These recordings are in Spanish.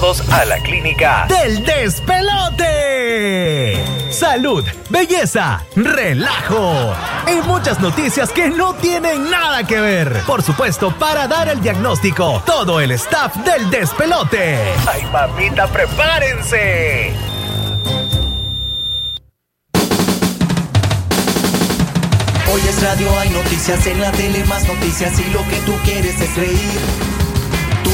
todos a la clínica del despelote. Salud, belleza, relajo y muchas noticias que no tienen nada que ver. Por supuesto, para dar el diagnóstico, todo el staff del despelote. ¡Ay, mamita, prepárense! Hoy es radio, hay noticias en la tele, más noticias y lo que tú quieres es reír.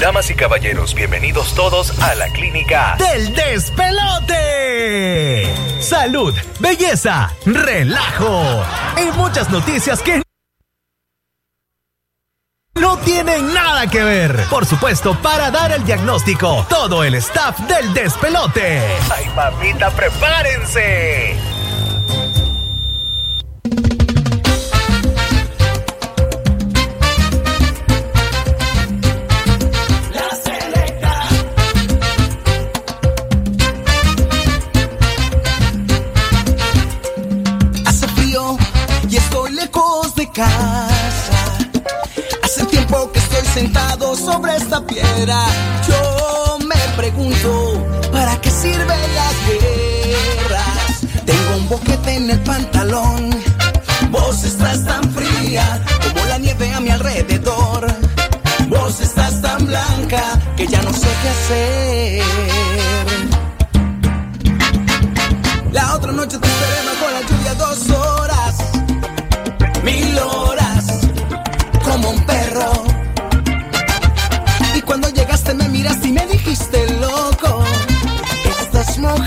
Damas y caballeros, bienvenidos todos a la clínica del despelote. Salud, belleza, relajo y muchas noticias que no tienen nada que ver. Por supuesto, para dar el diagnóstico, todo el staff del despelote. ¡Ay, mamita, prepárense! Sobre esta piedra. Yo me pregunto, ¿para qué sirven las guerras? Tengo un boquete en el pantalón. Vos estás tan fría como la nieve a mi alrededor. Vos estás tan blanca que ya no sé qué hacer. La otra noche te esperé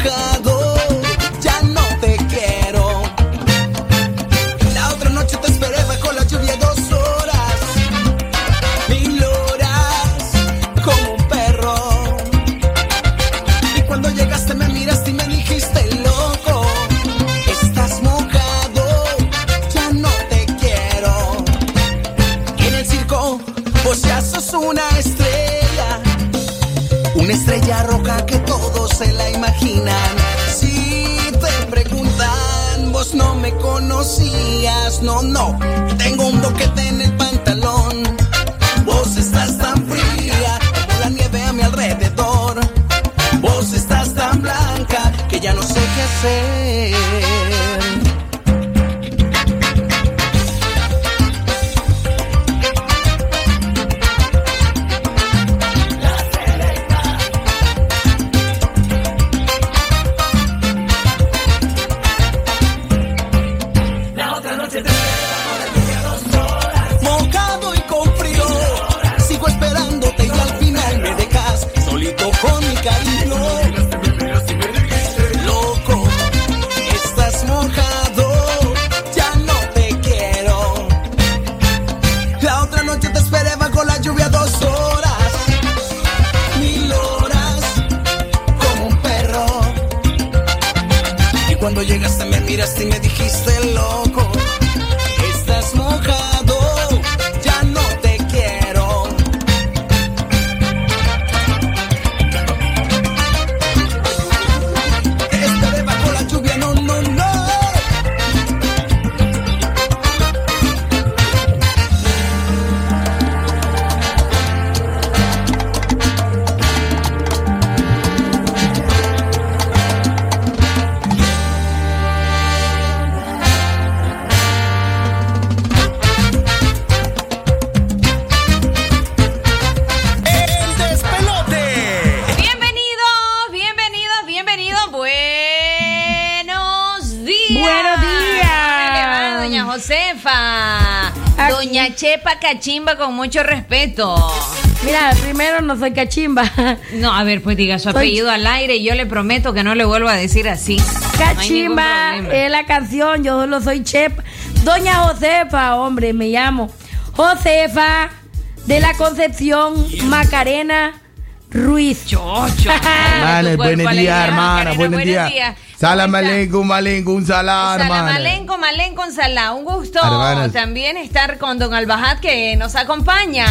estás no, no, tengo un boquete en el pantalón. Vos estás tan fría como la nieve a mi alrededor. Vos estás tan blanca que ya no sé qué hacer. Cachimba con mucho respeto. Mira, primero no soy cachimba. No, a ver, pues diga su Soy- apellido al aire y yo le prometo que no le vuelvo a decir así. Cachimba es la canción, yo solo soy Chepa. Doña Josefa, hombre, me llamo. Josefa de la Concepción Macarena Ruiz. Chocho. Hermana, buenos días, hermana, buenos días. Salam aleikum, aleikum, salam, hermana. Salamalencum, malencum, salá. Un gusto Hermanas. también estar con don Albajat que nos acompaña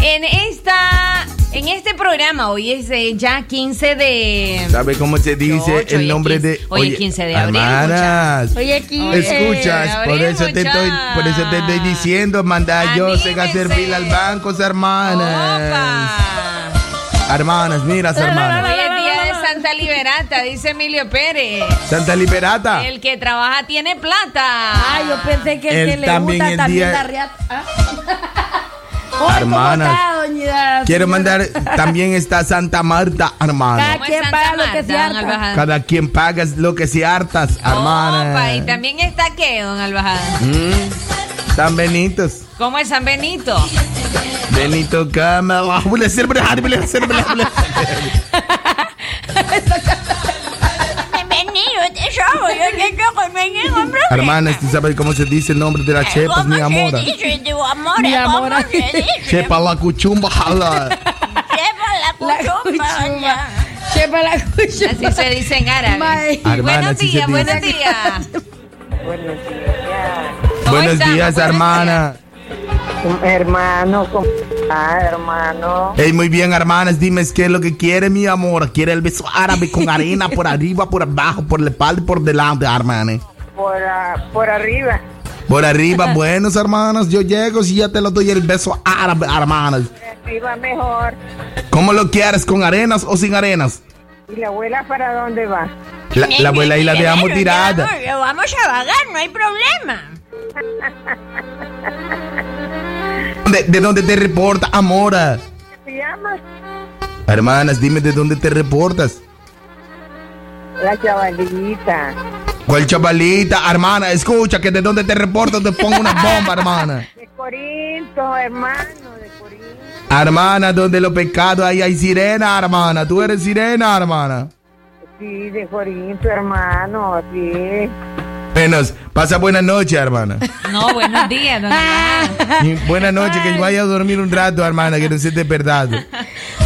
en esta en este programa. Hoy es eh, ya 15 de ¿Sabe cómo se dice el nombre 15 de hoy es 15 de abril, Hermanas, Oye, aquí. Oye, escuchas, de por abril, eso te estoy, por eso te estoy diciendo, manda que hacer Anímese. fila al banco, hermanas. Opa. Hermanas, mira, Hoy hermanas. Santa Liberata, dice Emilio Pérez. Santa Liberata. El que trabaja tiene plata. Ay, yo pensé que el Él que le también gusta el también día- riata. ¿Ah? Oye, ¿cómo Hermanas. está, doña Quiero mandar, también está Santa Marta, hermana. Cada ¿Cómo es quien paga lo que se don harta. Albajada? Cada quien paga lo que se hartas, Opa, y hermana. también está qué, don Albajada. Mm, San Benitos. ¿Cómo es San Benito? Benito Cama. Llamo, yo te llamo, me llego, hombre. Hermanas, ¿tú sabes cómo se dice el nombre de las chepas, mi amor? dice tu amor? Mi amor. Chepa la cuchumba, jala. Lleva la cuchumba. Chepa la cuchumba. Así se dice en árabe. Hermana, buenos días, buenos días. ¿Cómo Buenos días, Buenos hermana. Hermano, ¿cómo está, hermano? Hey, muy bien, hermanas. Dime qué es lo que quiere, mi amor. ¿Quiere el beso árabe con arena por arriba, por abajo, por la espalda y por delante, hermana? Por, ah, por arriba. Por arriba, buenos hermanos. Yo llego si ya te lo doy el beso árabe, hermanas. Arriba mejor. ¿Cómo lo quieres? ¿Con arenas o sin arenas? ¿Y la abuela para dónde va? La, la abuela ahí la dejamos tirada. vamos a vagar, no hay problema. ¿De, de dónde te reporta, Amora? ¿Qué llama? Hermanas, dime de dónde te reportas. La chavalita. ¿Cuál chavalita? Hermana, escucha que de dónde te reportas te pongo una bomba, hermana. De Corinto, hermano, de Corinto. Hermana, donde los pecados ahí hay sirena, hermana. Tú eres sirena, hermana. Sí, de Corinto, hermano, sí. Menos, pasa buena noche, hermana. No, buenos días, don Albajada. Y buena noche, que vaya a dormir un rato, hermana, que no se te perdado.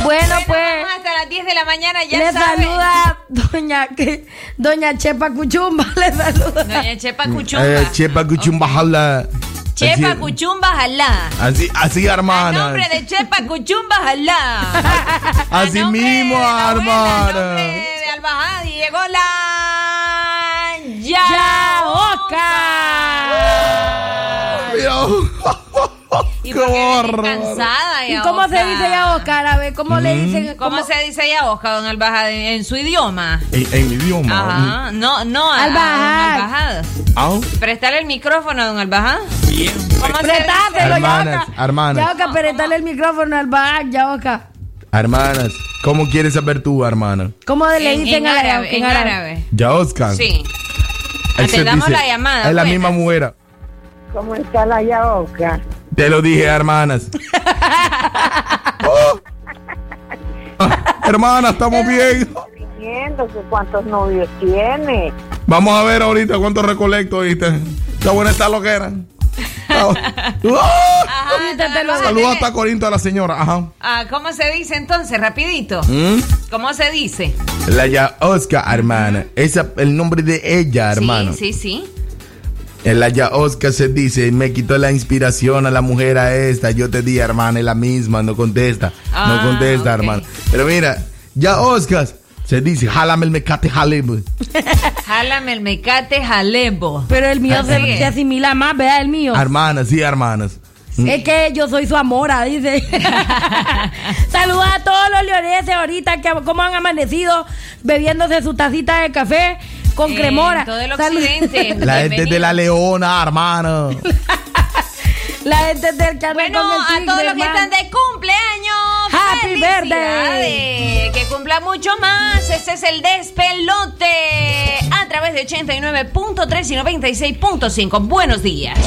Bueno, pues. Vamos hasta las 10 de la mañana, ya le saben. saluda doña que doña Chepa Cuchumba, le saluda. Doña Chepa Cuchumba. Eh, chepa cuchumba jala. Chepa Así- Cuchumba Jalá. Así, así, A hermana. nombre de Chepa Cuchumba Jalá. A Así mismo, abuela, a hermana. nombre de Albajada y llegó la... Ya, ¿Y cansada, ¿Y cómo se dice ya Oscar? A ver, ¿cómo le dicen? ¿Cómo se dice ya Oscar, don Albajada, en, en su idioma? En, en mi idioma. Ajá. No, no, a, a don Albajad. Albajada. Ah, Prestale el micrófono don Albajada. ¿Cómo se Hermanas, ya hermanas. Ya Oscar, préstale el micrófono al bar, ya Oscar. Hermanas, ¿cómo quieres saber tú, hermana? ¿Cómo le En, dicen en árabe, en árabe. Ya, Oscar. Sí. Te damos la llamada, Es la buenas. misma mujer. ¿Cómo está la yaoca? Te lo dije, hermanas. Oh. Hermana, estamos bien. Que cuántos novios tiene. Vamos a ver ahorita cuánto recolecto, ¿viste? Está buena esta loquera. Ah, Ajá, Saludos hasta Corinto a la señora. Ajá. Ah, ¿Cómo se dice entonces? Rapidito. ¿Mm? ¿Cómo se dice? La ya Oscar, hermana. Esa el nombre de ella, hermano. Sí, sí, sí. En la ya Oscar se dice, me quitó la inspiración a la mujer a esta. Yo te di, hermana, es la misma, no contesta. Ah, no contesta, hermano. Pero mira, ya Oscar se dice, jálame el mecate, jalebo. Jálame el mecate jalebo. Pero el mío se, se asimila más, vea el mío. Hermanas, sí, hermanas. Es que yo soy su amora, dice. Saluda a todos los leoneses ahorita que como han amanecido bebiéndose su tacita de café con cremora. todo el occidente. La gente de la leona, hermano. La gente del Bueno, con el a todos los que están de cumpleaños. Happy felicidades. Que cumpla mucho más. Este es el despelote. A través de 89.3 y 96.5. Buenos días.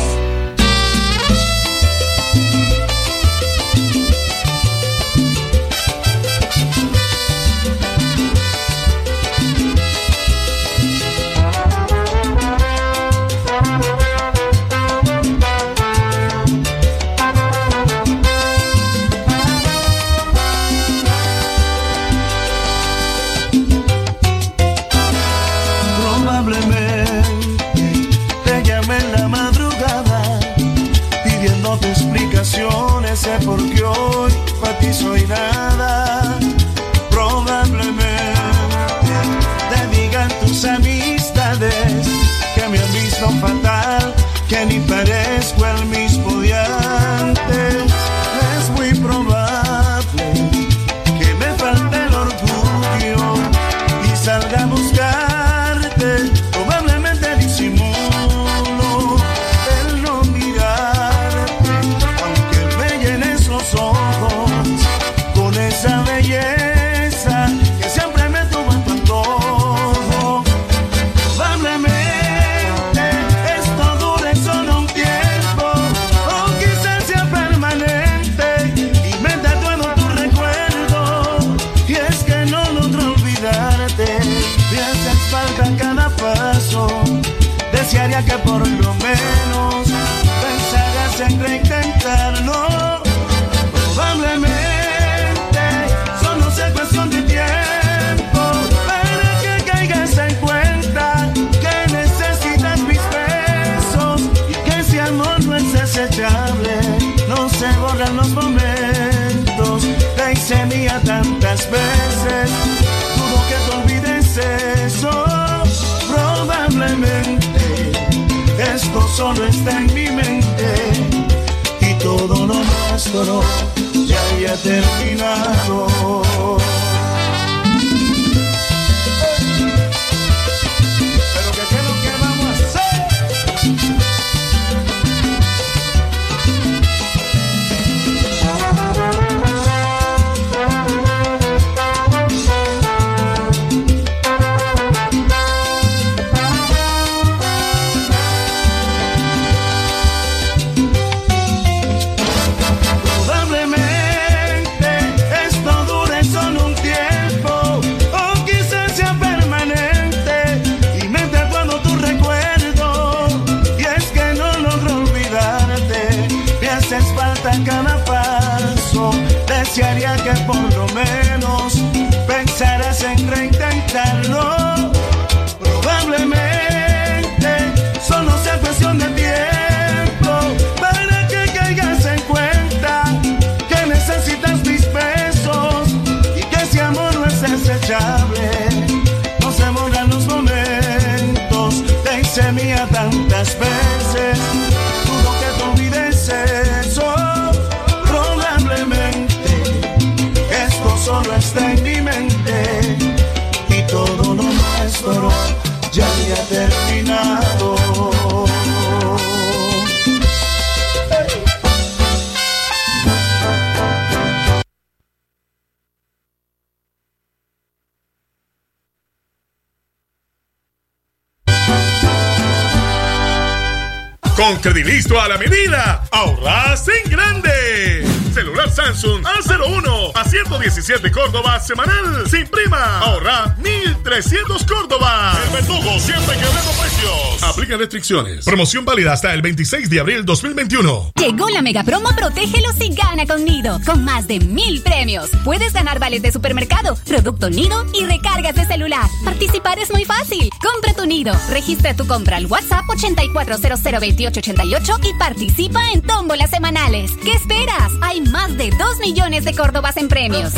A la medida, ahorras en grande. Celular Samsung A01 a 117 Córdoba semanal. Sin prima. Ahorra 1300 Córdoba. El verdugo siempre quebrando precios. Aplica restricciones. Promoción válida hasta el 26 de abril 2021. Llegó la mega promo Protégelos y gana con Nido, con más de mil premios. Puedes ganar vales de supermercado, producto Nido y recargas de celular. Participar es muy fácil. Compra tu Nido, registra tu compra al WhatsApp 84002888 y participa en tómbolas semanales. ¿Qué esperas? Hay más de 2 millones de Córdobas en premios.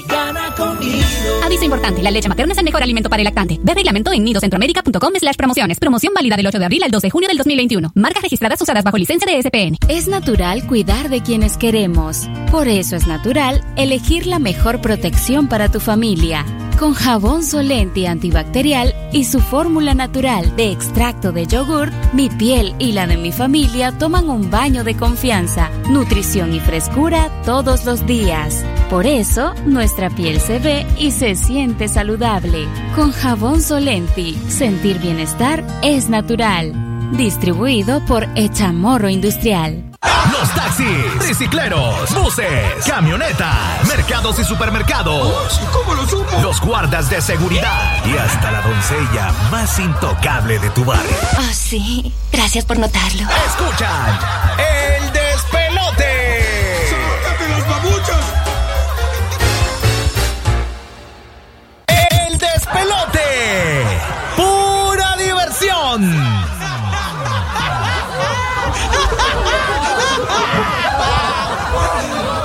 Gana conmigo. Aviso importante, la leche materna es el mejor alimento para el lactante. Ve reglamento en nidocentroamérica.com slash promociones. Promoción válida del 8 de abril al 2 de junio del 2021. Marcas registradas usadas bajo licencia de SPN. Es natural cuidar de quienes queremos. Por eso es natural elegir la mejor protección para tu familia. Con jabón Solenti antibacterial y su fórmula natural de extracto de yogur, mi piel y la de mi familia toman un baño de confianza, nutrición y frescura todos los días. Por eso, nuestra piel se ve y se siente saludable. Con jabón Solenti, sentir bienestar es natural. Distribuido por Echamorro Industrial. Los taxis, bicicleros, buses, camionetas, mercados y supermercados. ¿Cómo lo supo? Los guardas de seguridad y hasta la doncella más intocable de tu barrio. Oh, sí. Gracias por notarlo. Escuchan el despelote. ¡Sácate las babuchas! Yeah.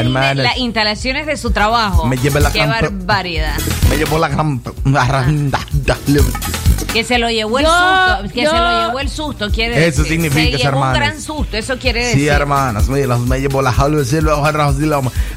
En Hermanas. las instalaciones de su trabajo. Me lleva la Qué barbaridad. Me llevó la gran. Que se lo llevó el Yo- susto. Que yo- se lo llevó el susto, quiere Eso decir. significa, se llevó un gran susto, eso quiere decir. Sí, hermanas, me, las- me llevó la jaula del cielo,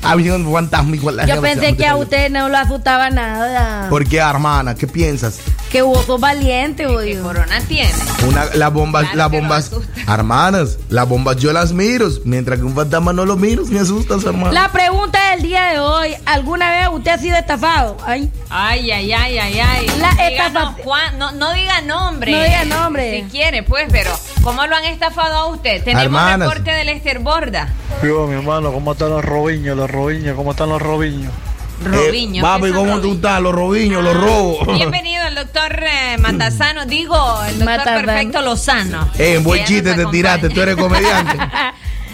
había un fantasma igual. Yo pensé que a usted no lo asustaba nada. ¿Por qué, hermana? ¿Qué piensas? Que vos sos valiente, ¿Qué corona tiene? Una, las bombas, Claro las que lo bombas, asusta. Hermanas, las bombas yo las miro, mientras que un fantasma no lo miro, me asustas, hermana. La pregunta del día de hoy, ¿alguna vez usted ha sido estafado? Ay, Ay, ay, ay, ay, ay. La Diga estafa- no, Juan, no, no diga nombre. No diga nombre. Si quiere, pues, pero ¿cómo lo han estafado a usted? Tenemos Hermanas. reporte del Lester Borda. Yo, mi hermano, ¿cómo están los robiños, los robiños? ¿Cómo están los robiños? Robiño. Eh, papi, ¿qué son ¿cómo tú estás? Los robiños, los robos. Bienvenido doctor eh, Matasano, digo, el doctor. Perfecto Lozano. Eh, en buen chiste te tiraste, tú eres comediante.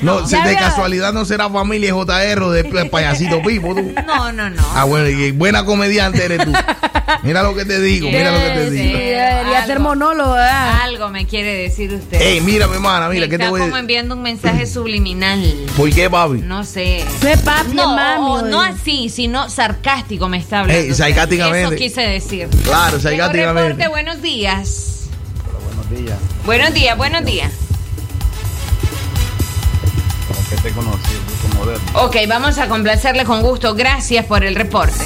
No, si de veo. casualidad no será familia JR o de de payasito Pipo, tú. No, no, no. Ah, bueno, y buena comediante eres tú. Mira lo que te digo, mira lo que te Sí, digo. debería Algo. ser monólogo, ¿verdad? Algo me quiere decir usted. Ey, mira, mi hermana, mira, ¿qué te está voy a como enviando un mensaje subliminal. ¿Por qué, papi? No sé. Es papi, No, mami. o- no así, sino sarcástico me está hablando. Ey, sarcásticamente. Eso quise decir. Claro, sarcásticamente. reporte, buenos días. Buenos días. Buenos días, buenos días. Como que te conocí, moderno. Ok, vamos a complacerle con gusto. Gracias por el reporte.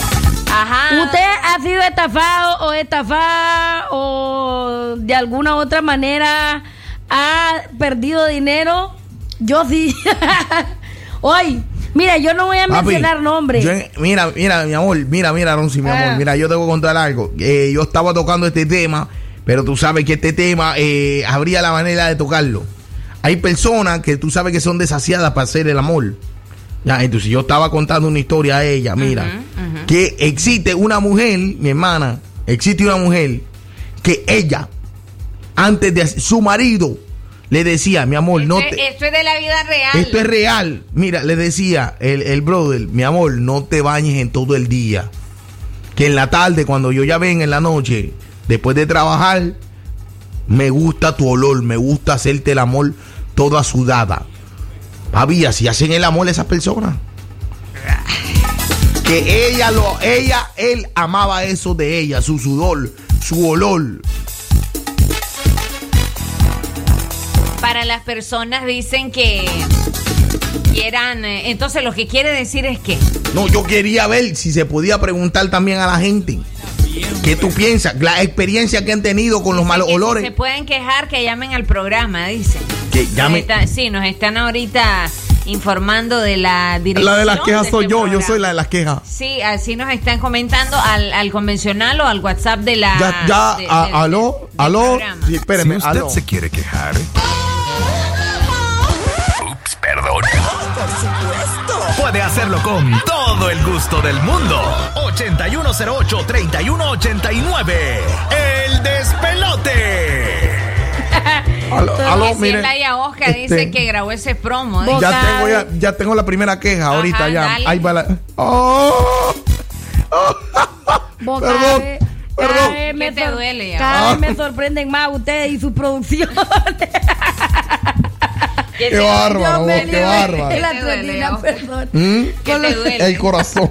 Ajá. ¿Usted ha sido estafado o estafada o de alguna otra manera ha perdido dinero? Yo sí. Hoy, mira, yo no voy a Papi, mencionar nombres. yo en- mira, mira, mi amor, mira, mira, Ronzi, mi Ah. amor, mira, yo te voy a contar algo. Eh, yo estaba tocando este tema, pero tú sabes que este tema eh, habría la manera de tocarlo. Hay personas que tú sabes que son desasiadas para hacer el amor. Ya, entonces yo estaba contando una historia a ella, mira, que existe una mujer, mi hermana, existe una mujer que ella, antes de su marido, le decía, mi amor, no Esto, te... esto es de la vida real. Esto es real. Mira, le decía el, el brother, mi amor, no te bañes en todo el día. Que en la tarde, cuando yo ya venga en la noche, después de trabajar, me gusta tu olor, me gusta hacerte el amor toda sudada. Papi, así hacen el amor esas personas. Que ella lo, ella, él amaba eso de ella, su sudor, su olor. Para las personas dicen que quieran. eh, entonces, lo que quiere decir es que. No, yo quería ver si se podía preguntar también a la gente. ¿Qué tú piensas? La experiencia que han tenido con los malos olores. Se pueden quejar que llamen al programa, dicen. Que está- sí, nos están ahorita informando de la dirección. La de las quejas de soy este yo, yo soy la de las quejas. Sí, así nos están comentando al, al convencional o al WhatsApp de la. Ya, ya, de- a- de- aló, aló. Sí, espéreme, si usted aló. se quiere quejar. Ups, perdón. Puede hacerlo con todo el gusto del mundo. 8108-3189. El despelote. Aló, aló, mire, Oscar este- dice que grabó ese promo. ¿eh? Ya tengo, ya, ya tengo la primera queja ahorita Ajá, ya. dale. Ahí va la. ¡Oh! Vos Perdón, perdón. cada vez me ¿Qué te duele ya? Cada Ah. vez me sorprenden más ustedes y su producción. ¿Qué ¡Qué te- bárbaro, qué bárbaro! La. ¿Mm? ¿Qué te duele? El corazón.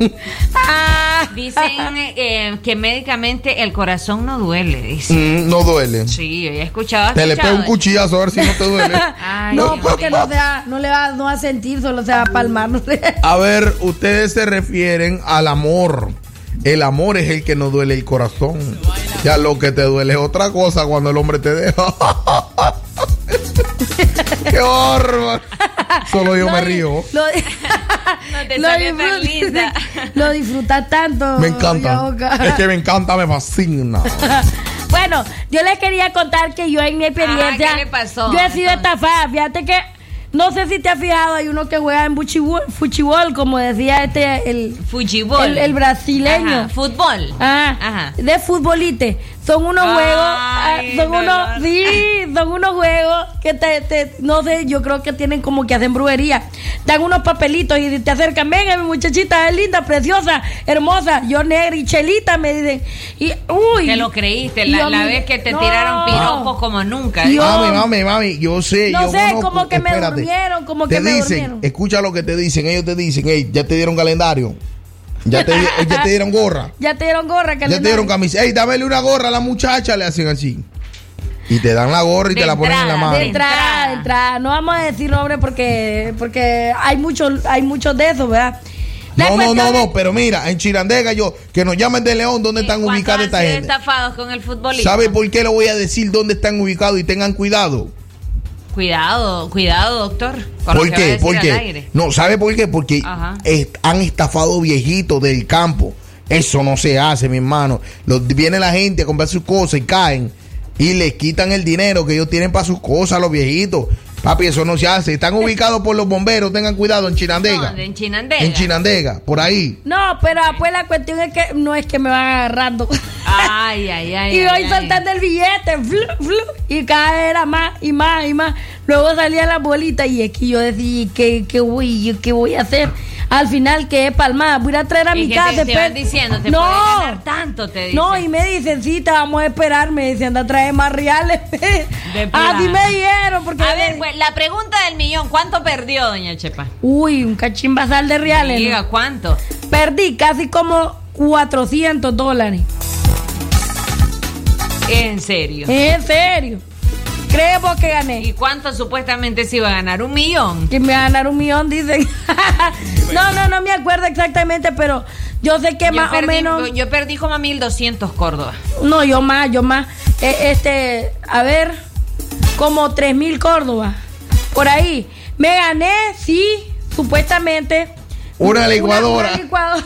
Ah. Dicen eh, que médicamente el corazón no duele. Dice. Mm, no duele. Sí, yo he escuchado. Te le pego un cuchillazo a ver si no te duele. Ay, no, porque mío. no, se va- no le va, no va a sentir, solo se va a palmar. No A ver, ustedes se refieren al amor. El amor es el que nos duele el corazón. Ya lo que te duele es otra cosa cuando el hombre te deja. ¡Qué bárbaro! Solo yo me río. Lo, No te lo disfrutas- linda. lo disfrutas tanto. Me encanta. Es que me encanta, me fascina. Bueno, yo les quería contar que yo en mi experiencia. Ajá, ¿qué le pasó? Yo he sido Entonces. estafada. Fíjate que. No sé si te has fijado, hay uno que juega en buchibol, fuchibol, como decía este, el, el, el brasileño. Ajá, Fútbol. Ah, Ajá. de futbolite. Son unos Ay, juegos, ah, son no, unos, no. sí, son unos juegos que te, te- no sé, yo creo que tienen como que hacen brujería. Dan unos papelitos y te acercan, venga mi muchachita, es linda, preciosa, hermosa, yo negra y chelita, me dicen. Y, uy. Que lo creíste, la, yo, la vez que te no. tiraron piropos como nunca. Yo- Mami, mami, mami, yo sé. No yo sé, conozco. como que me durmieron, como te que me dicen, durmieron. Escucha lo que te dicen. Ellos te dicen, hey, ya te dieron calendario. Ya te, di- ya te dieron gorra. Ya te dieron gorra, Ya te dieron camisa. Hey, dámele una gorra a la muchacha, le hacen así. Y te dan la gorra y De te la ponen en la entrada, mano. De entrada, de entrada. No vamos a decir nombre porque, porque hay muchos hay muchos de esos, ¿verdad? La No, no, cuestión no, es- no, pero mira, en Chirandega yo, que nos llamen de León, ¿dónde están ¿Cuántos ubicadas han esta sido gente? estafados con el futbolista? ¿Sabe por qué le voy a decir dónde están ubicados y tengan cuidado? Cuidado, cuidado, doctor. con lo ¿Por que va a qué? ¿Por qué? No, ¿sabe por qué? Porque est- han estafado viejitos del campo. Eso no se hace, mi hermano. Los, viene la gente a comprar sus cosas y caen y les quitan el dinero que ellos tienen para sus cosas a los viejitos. Papi, eso no se hace. Están ubicados por los bomberos, tengan cuidado en Chinandega. No, en Chinandega. En Chinandega, por ahí. No, pero pues la cuestión es que no es que me van agarrando. Ay, ay, ay. y ay, voy ay. soltando el billete, flu, flu, y cada vez era más y más y más. Luego salían las bolitas y es que yo decía, ¿qué, qué, voy, yo qué voy a hacer? Al final quedé palmada. Voy a traer a mi casa. te, te diciendo, te no, ganar tanto, te dicen. no, y me dicen, sí, te vamos a esperar. Me dicen, anda a traer más reales. Así plano. me dijeron. Porque A ver, pues, la pregunta del millón, ¿cuánto perdió, doña Chepa? Uy, un cachín basal de reales. ¿no? Diga, ¿cuánto? Perdí casi como 400 dólares. En serio. En serio. Creemos que gané. ¿Y cuánto supuestamente se iba a ganar? ¿Un millón? Que me va a ganar un millón, dicen. no, no, no me acuerdo exactamente, pero yo sé que Yo más perdí, o menos. yo perdí como 1200 Córdoba. No, yo más, yo más. Eh, este, a ver, como 3 mil Córdoba. Por ahí. Me gané, sí, supuestamente. Una licuadora. una licuadora.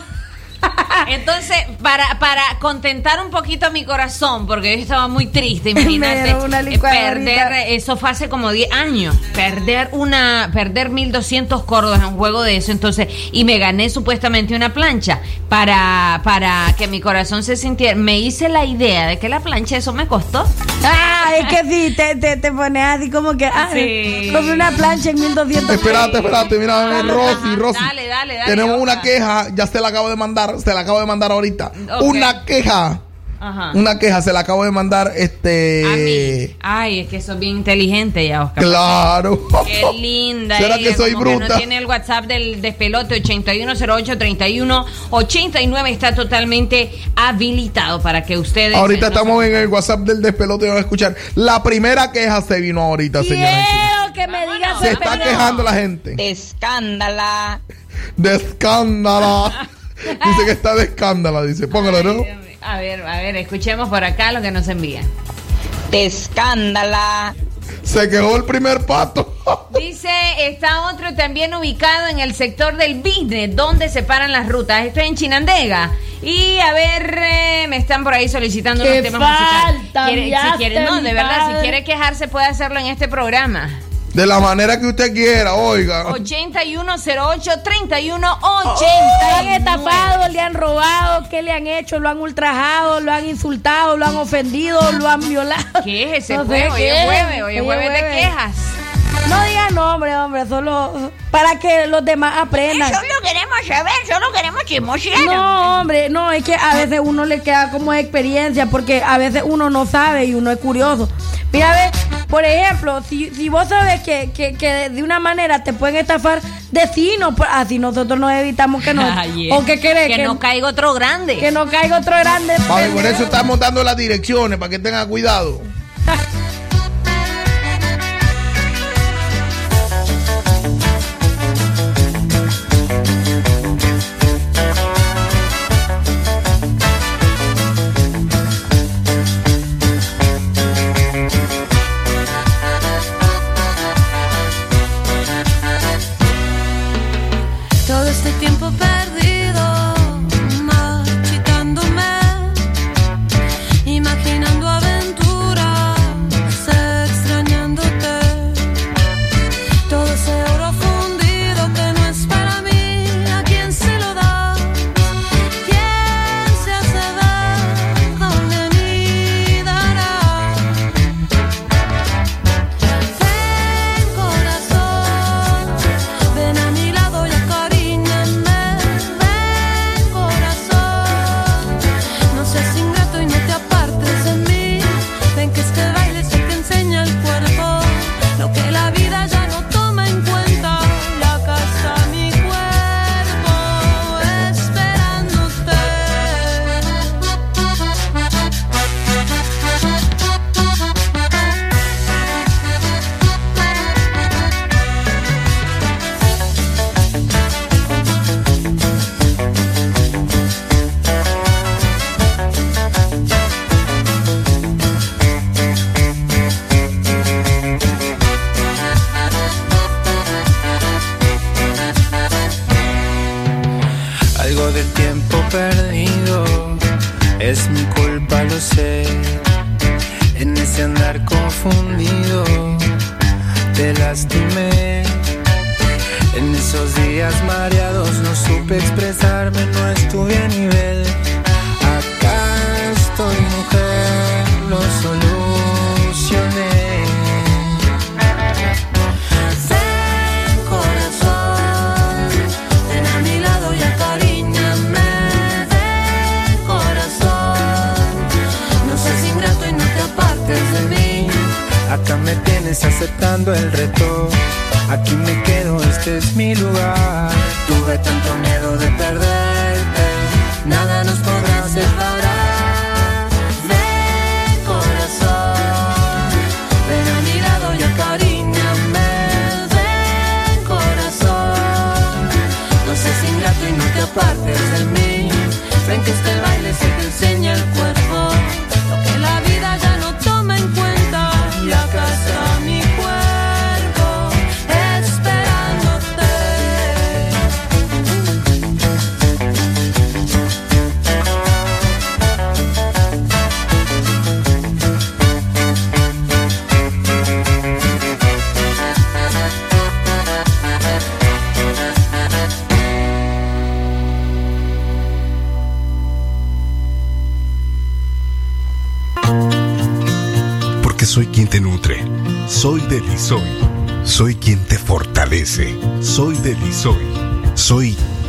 Entonces, para, para contentar un poquito mi corazón, porque yo estaba muy triste, Me imagínate, eh, perder, eso fue hace como 10 años, perder una, perder 1200 córdoba en un juego de eso, entonces, y me gané supuestamente una plancha para, para que mi corazón se sintiera, me hice la idea de que la plancha eso me costó. Ah, es que sí, te, te, te pones así como que. Ah, Sí. compré una plancha en 1200. Espérate, espérate, mira, Ajá, Rosy, Rosy. Dale, dale, dale. Tenemos una queja, ya se la acabo de mandar, se la acabo de mandar ahorita. Una queja. Ajá. Una queja, se la acabo de mandar, A mí. este. Ay, es que sos bien inteligente ya, Oscar. Claro. Qué linda. ¿Será ella, que soy como bruta? no tiene el WhatsApp del despelote 81083189 está totalmente habilitado para que ustedes. Ahorita no estamos en el WhatsApp del despelote y van a escuchar. La primera queja se vino ahorita, señora. Quiero que me digas Se está quejando la gente. De escándala. De escándala. Dice que está de escándala, dice. Póngalo, ¿no? A ver, a ver, escuchemos por acá lo que nos envían. De escándala. Se quejó el primer pato. Dice, está otro también ubicado en el sector del business, donde se paran las rutas. Esto es en Chinandega. Y a ver, eh, me están por ahí solicitando ¡Qué unos temas musicales. falta Quiere- me si quiere, no, de verdad, si quiere quejarse puede hacerlo en este programa. De la manera que usted quiera, oiga. 8108-3180. Le han estafado, le han robado, ¿qué le han hecho? Lo han ultrajado, lo han insultado, lo han ofendido, lo han violado. ¿Qué es ese No sé juego? Hoy es es. jueves, hoy es Hoy jueves de quejas. No digan nombre, hombre, solo para que los demás aprendan. Solo queremos saber, solo queremos chismosear. No, hombre, no, es que a veces uno le queda como experiencia porque a veces uno no sabe y uno es curioso. Mira, ve, por ejemplo, si, si vos sabes que, que, que de una manera te pueden estafar, decinos, pues, así nosotros nos evitamos que nos... Ay, ¿O qué querés? Que no caiga otro grande. Que no caiga otro grande. Por eso estamos dando las direcciones para que tengan cuidado.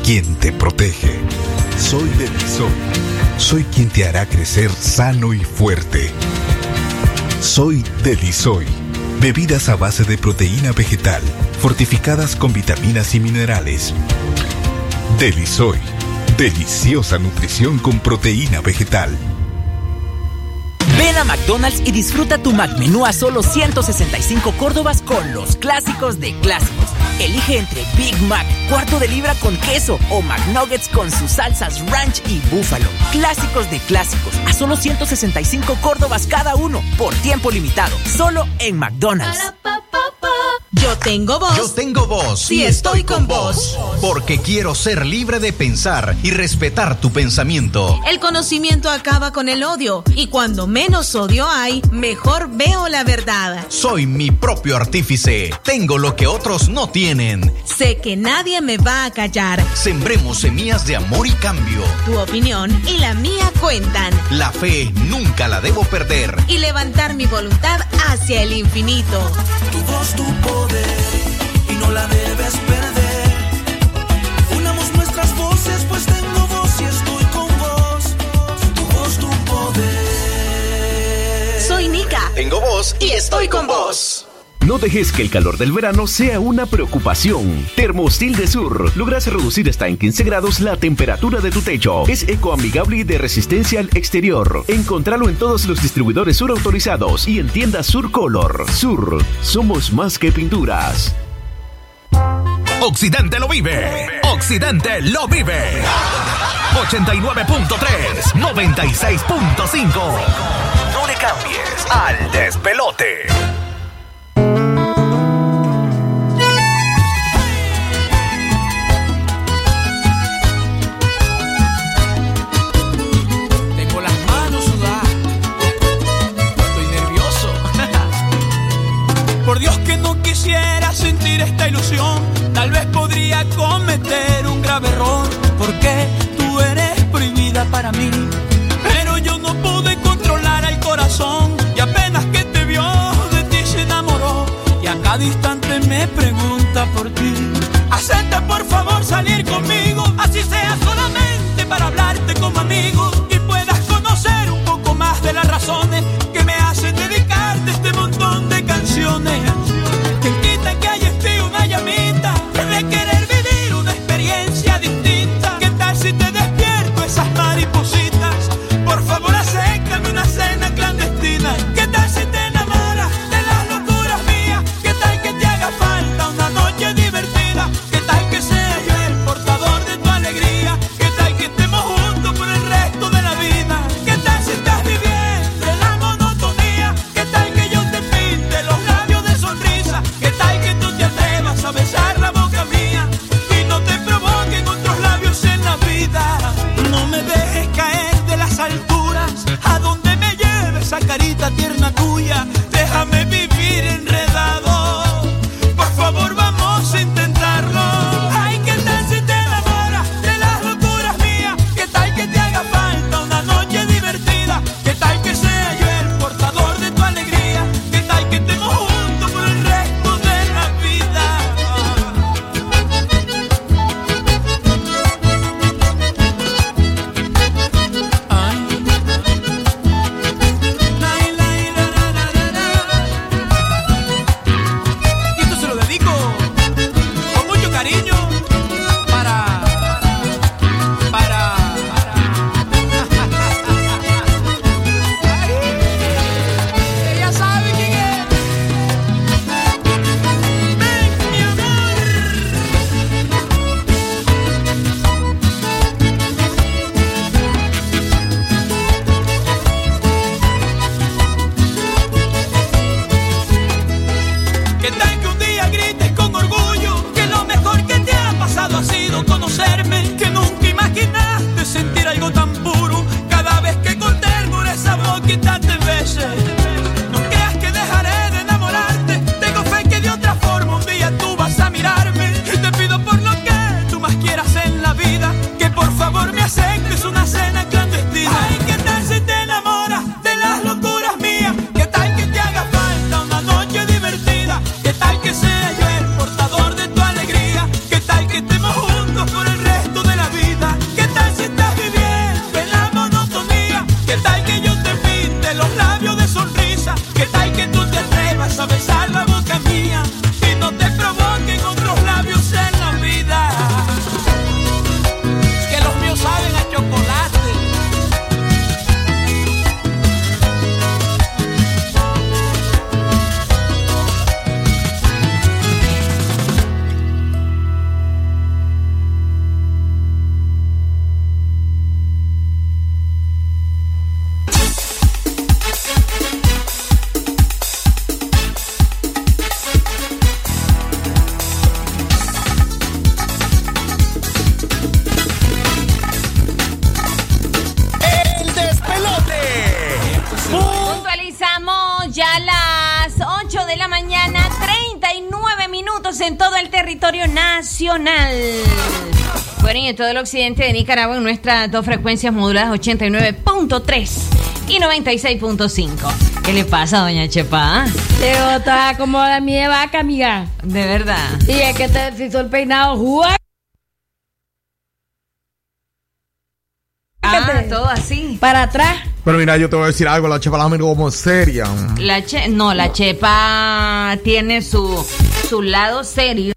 quien te protege. Soy Delisoy. Soy quien te hará crecer sano y fuerte. Soy Delisoy. Bebidas a base de proteína vegetal, fortificadas con vitaminas y minerales. Delisoy. Deliciosa nutrición con proteína vegetal. Ven a McDonald's y disfruta tu McMenú a solo 165 córdobas con los clásicos de clásicos. Elige entre Big Mac, cuarto de libra con queso o McNuggets con sus salsas ranch y búfalo. Clásicos de clásicos a solo 165 córdobas cada uno por tiempo limitado. Solo en McDonald's. Yo tengo voz. Yo tengo voz. Si estoy con vos. Porque quiero ser libre de pensar y respetar tu pensamiento. El conocimiento acaba con el odio y cuando menos odio hay, mejor veo la verdad. Soy mi propio artífice. Tengo lo que otros no tienen. Sé que nadie me va a callar. Sembremos semillas de amor y cambio. Tu opinión y la mía cuentan. La fe nunca la debo perder. Y levantar mi voluntad hacia el infinito. Tu voz, tu poder, y no la debes perder. Tengo voz y estoy con vos. No dejes que el calor del verano sea una preocupación. Termostil de Sur logras reducir hasta en 15 grados la temperatura de tu techo. Es ecoamigable y de resistencia al exterior. Encontralo en todos los distribuidores Sur autorizados y en tiendas Sur Color. Sur, somos más que pinturas. Occidente lo vive. Occidente lo vive. 89.3, 96.5. Cambies al despelote. Tengo las manos sudadas. Estoy nervioso. Por Dios que no quisiera sentir esta ilusión. Tal vez podría cometer un grave error. Porque tú eres prohibida para mí. Pero yo no el Y apenas que te vio, de ti se enamoró. Y a cada instante me pregunta por ti. Acepta por favor salir conmigo. Así sea solamente para hablarte como amigo. Y puedas conocer un poco más de las razones que me hacen dedicarte este montón de canciones. En todo el occidente de Nicaragua, en nuestras dos frecuencias moduladas 89.3 y 96.5. ¿Qué le pasa, doña Chepa? Te bota como la mía de vaca, amiga. De verdad. Y es que te hizo el peinado. ¡Juá! Ah, todo así. Para atrás. Pero mira, yo te voy a decir algo, la chepa la miro como seria. La che no, la Chepa tiene su, su lado serio.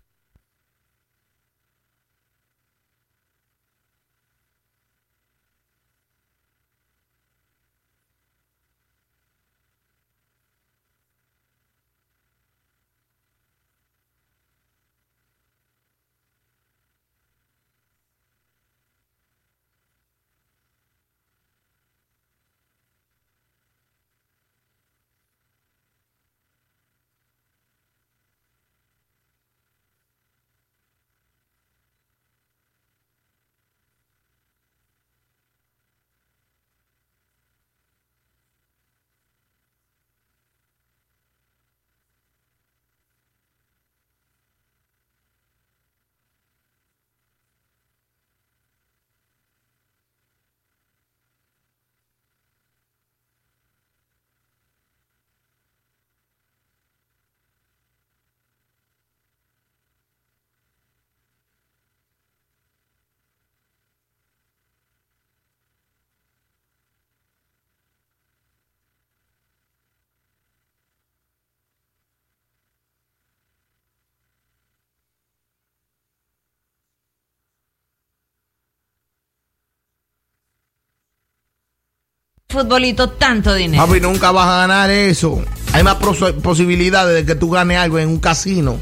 Futbolito, tanto dinero. Papi, nunca vas a ganar eso. Hay más pros- posibilidades de que tú ganes algo en un casino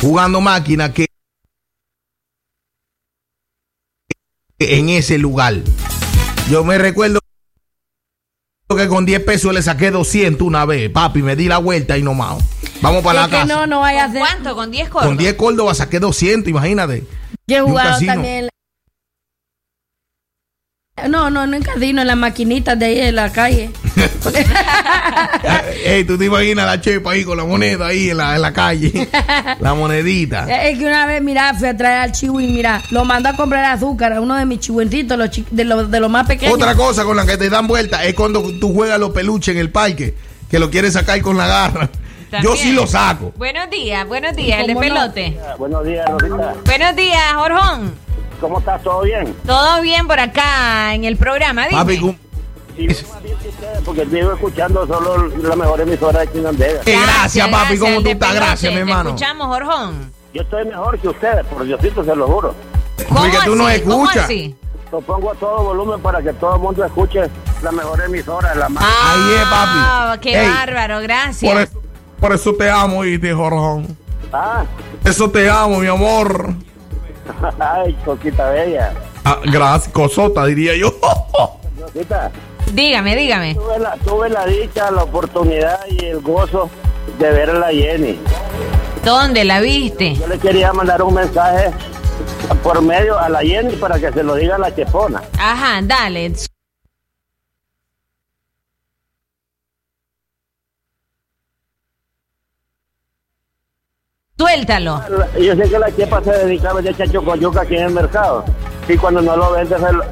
jugando máquina que en ese lugar. Yo me recuerdo que con 10 pesos le saqué 200 una vez. Papi, me di la vuelta y no más. Vamos para la Es casa. no, no vaya a ¿Con ser. cuánto? ¿Con 10 cordos? Con 10 Córdoba saqué 200, imagínate. Yo he jugado también. No, no, no en casino, en las maquinitas de ahí de la calle. Ey, tú te imaginas la chepa ahí con la moneda ahí en la, en la calle. la monedita. Es que una vez, mira, fui a traer al chihuín, mira, lo mandó a comprar azúcar a uno de mis chihuentitos, los chi- de los de los más pequeños. Otra cosa con la que te dan vuelta es cuando tú juegas los peluches en el parque, que lo quieres sacar con la garra. Yo sí lo saco. Buenos días, buenos días, el de ¿Cómo no? pelote. Buenos días, Rosita. Buenos días, Jorjón. ¿Cómo estás? ¿Todo bien? Todo bien por acá en el programa, dime. Papi, cum- Sí, porque estoy escuchando solo la mejor emisora de Chinandega. Eh, gracias, papi, ¿cómo el tú de estás? pelote. Gracias, mi Te hermano. escuchamos, Jorjón. Yo estoy mejor que ustedes, por Diosito se lo juro. Porque tú no escuchas. así? Lo pongo a todo volumen para que todo el mundo escuche la mejor emisora, la más. Ahí es, papi. Ah, qué Ey, bárbaro, gracias. Por eso, por eso te amo, ¿viste, Jorjón? Ah, Eso te amo, mi amor. ay, cosita bella. Ah, gracias, cosota, diría yo. Dígame, dígame. tuve la, tuve la dicha, la oportunidad y el gozo de ver a la Jenny. ¿Dónde la viste? Yo le quería mandar un mensaje por medio a la Jenny para que se lo diga a la chepona. Ajá, dale. Suéltalo. Yo sé que la chepa se dedicaba a vender chacho con yuca aquí en el mercado. Y cuando no lo vende, se lo,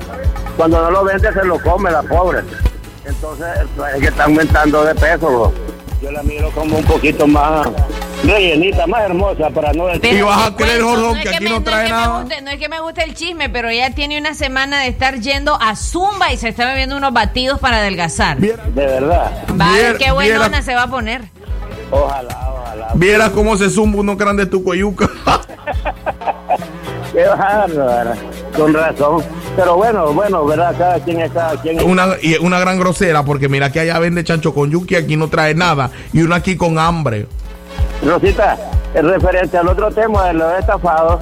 cuando no lo vende, se lo come la pobre. Entonces, es que está aumentando de peso. bro. Yo la miro como un poquito más rellenita, más hermosa, para no decir. Pero Y vas a creer, Jorjón, es que aquí me- no es trae que me nada. guste- no es que me guste el chisme, pero ella tiene una semana de estar yendo a Zumba y se está bebiendo unos batidos para adelgazar. De verdad. Va a ver Viera- qué buenona viera- se va a poner. Ojalá, ojalá. Vieras cómo se zumba uno grande tu coyuca. Qué bárbara. Con razón. Pero bueno, bueno, ¿verdad? Cada quien es cada quien. una, y una gran grosera, porque mira que allá vende chancho con yuki, aquí no trae nada. Y uno aquí con hambre. Rosita, en referente al otro tema de los estafados,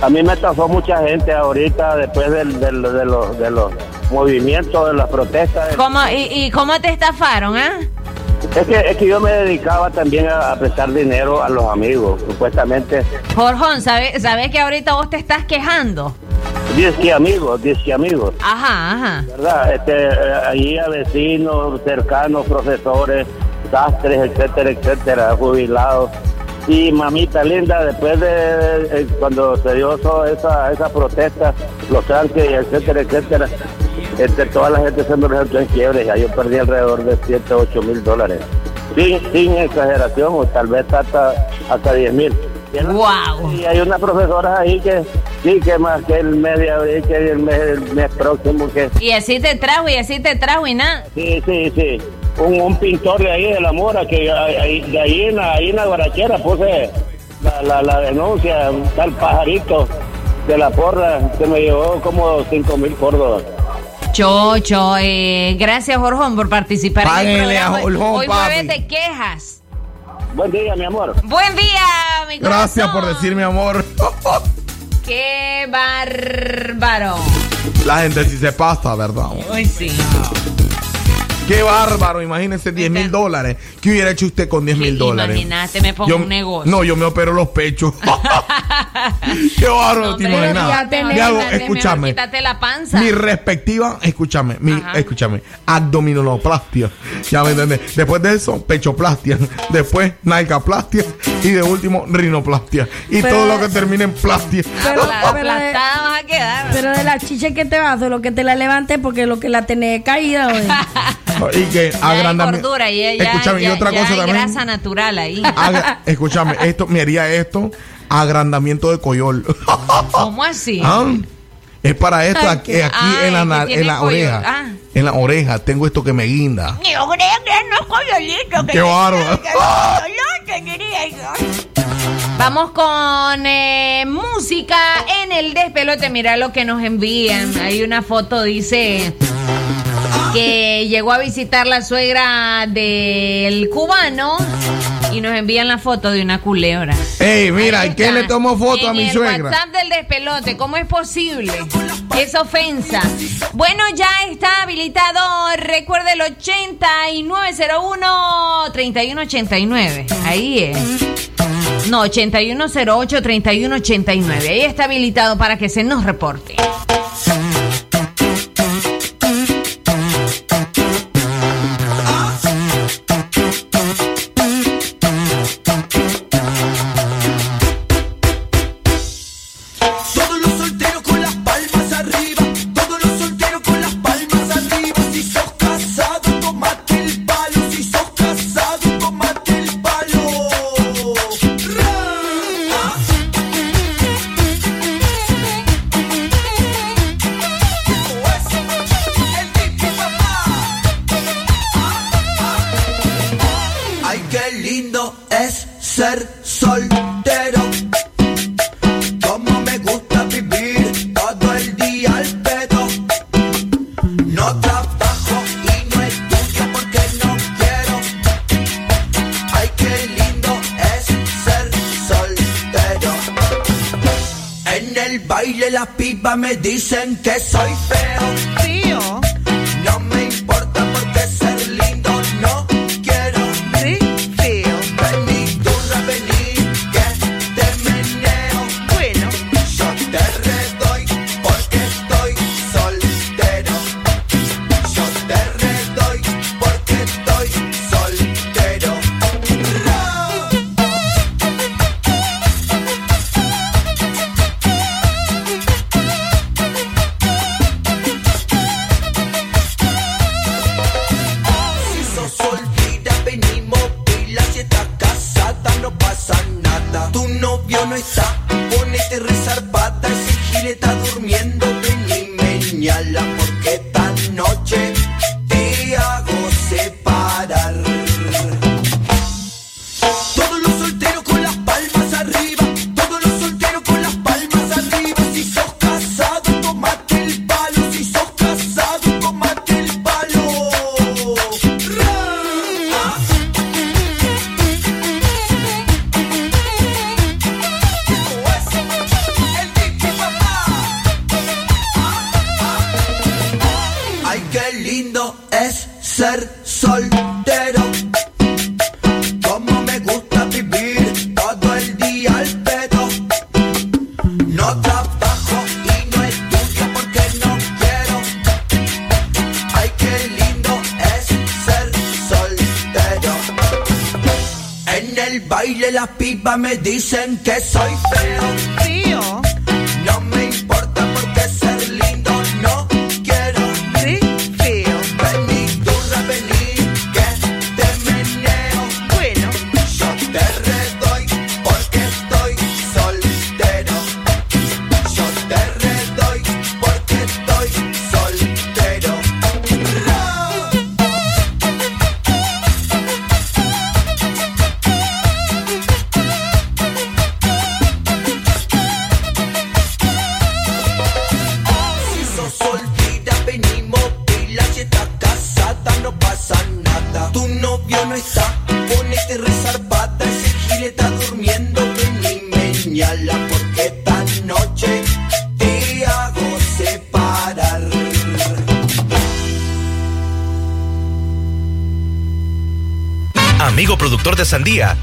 a mí me estafó mucha gente ahorita después del, del- de, los, de los movimientos, de las protestas. ¿Cómo, y, y cómo te estafaron, ah? Es que, es que yo me dedicaba también a, a prestar dinero a los amigos, supuestamente. Jorjón, ¿sabes sabe que ahorita vos te estás quejando? Diez que amigos, diez que amigos. Ajá, ajá. ¿Verdad? Este, eh, ahí a vecinos, cercanos, profesores, sastres, etcétera, etcétera, jubilados. Y mamita linda, después de cuando se dio eso- esa, esa protesta, los tanques, etcétera, etcétera, este, toda la gente se me resultó en quiebra. Ya yo perdí alrededor de 7, 8 mil dólares. Sin, sin exageración, o tal vez hasta, hasta 10 mil. Wow. Y hay unas profesoras ahí que sí, que más que el abril, que el mes, el mes próximo, que Y así te trajo, y así te trajo, y nada. Sí, sí, sí. Un, un pintor de ahí de la mora que ahí- de ahí en la, ahí en la guarachera puse la, la, la denuncia, un tal pajarito de la porra que me llevó como cinco mil córdobas. Chocho, eh, gracias Jorjón por participar en el Páguenle a. Jorjón, Hoy jueves de quejas. Buen día, mi amor. Buen día, mi Gracias corazón. por decir, mi amor. Qué bárbaro. La gente sí se pasa, ¿verdad? Uy, sí. Qué bárbaro, imagínense 10 mil dólares. ¿Qué hubiera hecho usted con 10 mil dólares? Imagínate, me pongo Yo- un negocio. No, yo me opero los pechos. Qué te imaginas. Me hago- mejor escúchame, Quítate la panza. mi respectiva, escúchame, mi, escúchame, abdominoplastia. Ya me entiendes. Después de eso, pechoplastia. Después, nalgaplastia. Y de último, rinoplastia. Y Pero- todo lo que termine en plastia. Pero, Apla- pero de, vas a quedar. pero de la chicha que te vas, lo que te la levantes porque lo que la tenés caída. Y que ya, ya, Escúchame, y otra ya cosa hay también. grasa natural ahí. Agra- escúchame, esto, me haría esto, agrandamiento de coyol. ¿Cómo así? Ah, Es para esto Ay, aquí, qué- aquí Ay, en la, que en la oreja. Ah. En la oreja tengo esto que me guinda. Yo creo que no es coyolito. Qué bárbaro. Vamos con eh, música en el despelote. Mira lo que nos envían. Hay una foto, dice que llegó a visitar la suegra del cubano y nos envían la foto de una culebra. Ey, mira, ¿y quién le tomó foto a mi el suegra? WhatsApp del despelote, ¿cómo es posible? Es ofensa. Bueno, ya está habilitado. Recuerde el 8901-3189. Ahí es. No, 8108-3189. Ahí está habilitado para que se nos reporte.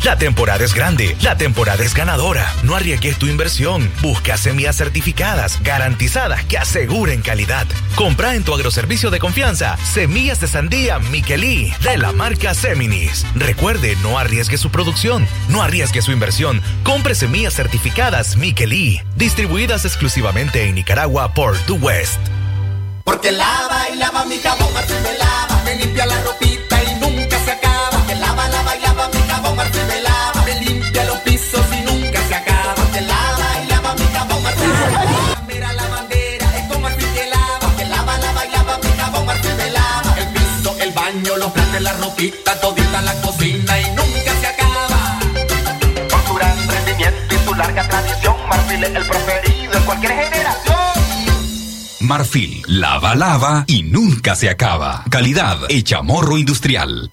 La temporada es grande, la temporada es ganadora. No arriesgues tu inversión. Busca semillas certificadas, garantizadas, que aseguren calidad. Compra en tu agroservicio de confianza semillas de sandía Miquelí de la marca Seminis. Recuerde, no arriesgue su producción, no arriesgue su inversión. Compre semillas certificadas Miquelí, distribuidas exclusivamente en Nicaragua por The West. Porque lava y lava mi jabón, Marfil me lava. Me limpia la ropita Marfil, lava, lava y nunca se acaba. Calidad hecha morro industrial.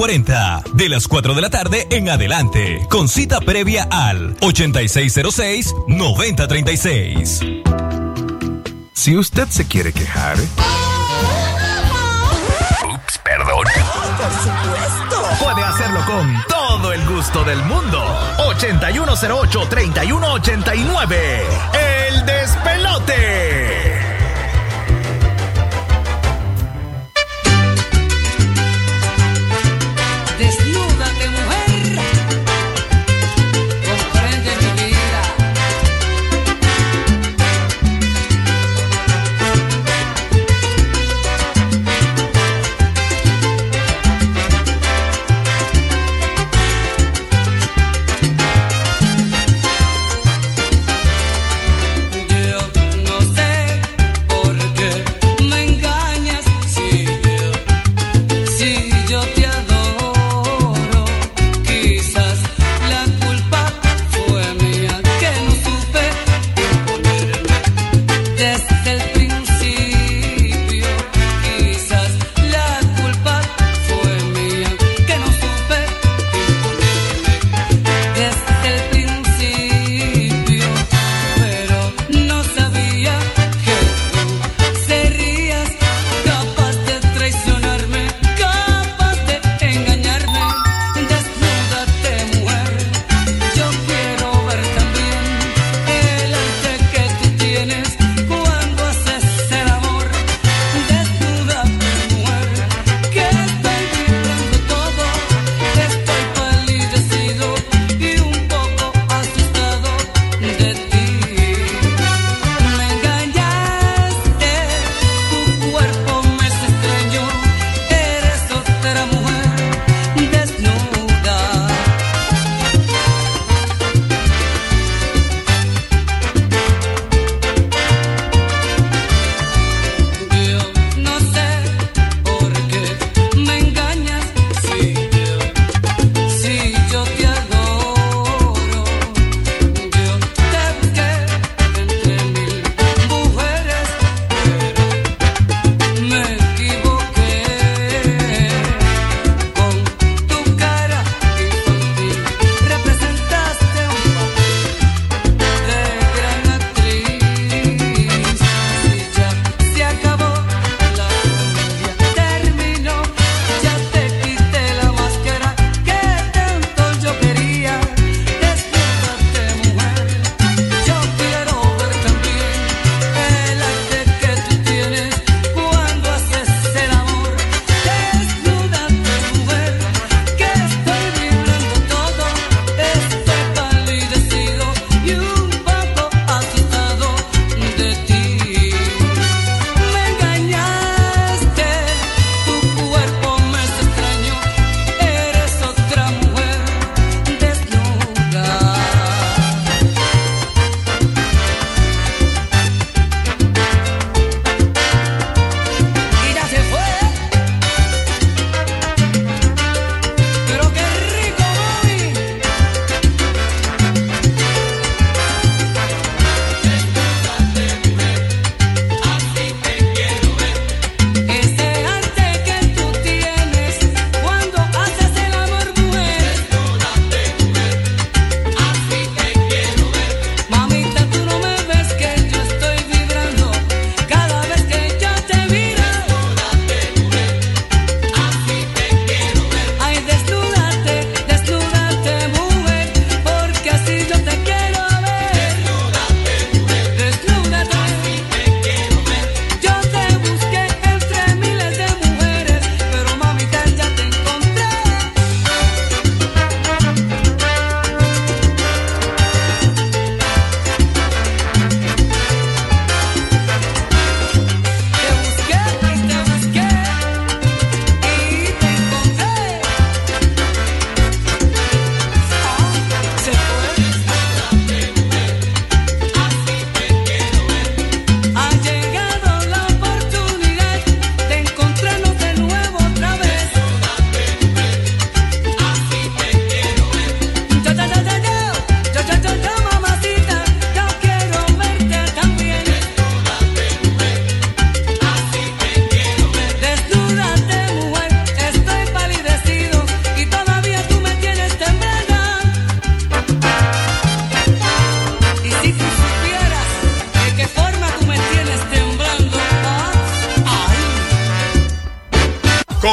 40. De las 4 de la tarde en adelante. Con cita previa al 8606-9036. Si usted se quiere quejar, Ups, perdón. Por supuesto. Puede hacerlo con todo el gusto del mundo. 8108-3189. El despelote.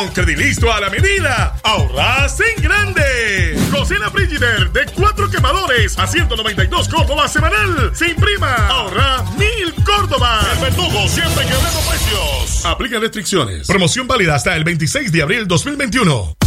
Con Credilisto a la medida, ahorras en grande. Cocina Frigider de cuatro quemadores a 192 Córdoba semanal. Sin prima, ahorra mil Córdoba. El verdugo siempre quebrando precios. Aplican restricciones. Promoción válida hasta el 26 de abril 2021.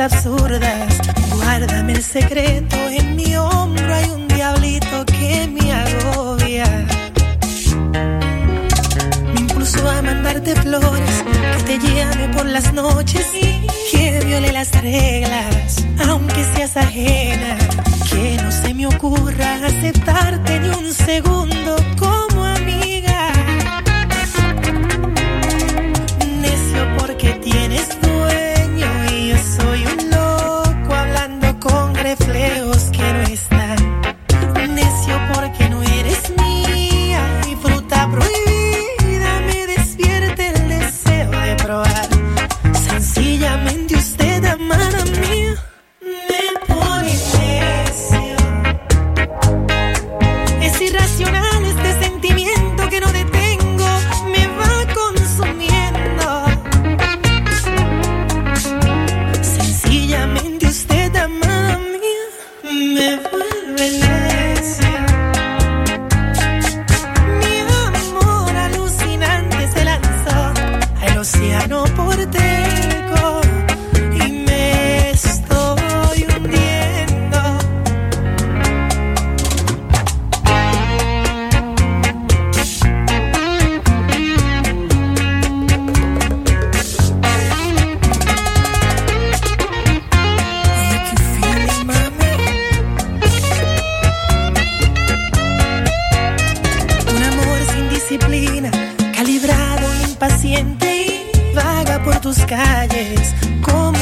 Absurdas. Guárdame el secreto. En mi hombro hay un diablito que me agobia. Me impulso a mandarte flores. Que te llame por las noches y que viole las reglas. Aunque seas ajena. Que no se me ocurra aceptarte ni un segundo como amiga. Necio porque tienes disciplina, calibrado, impaciente y vaga por tus calles. Como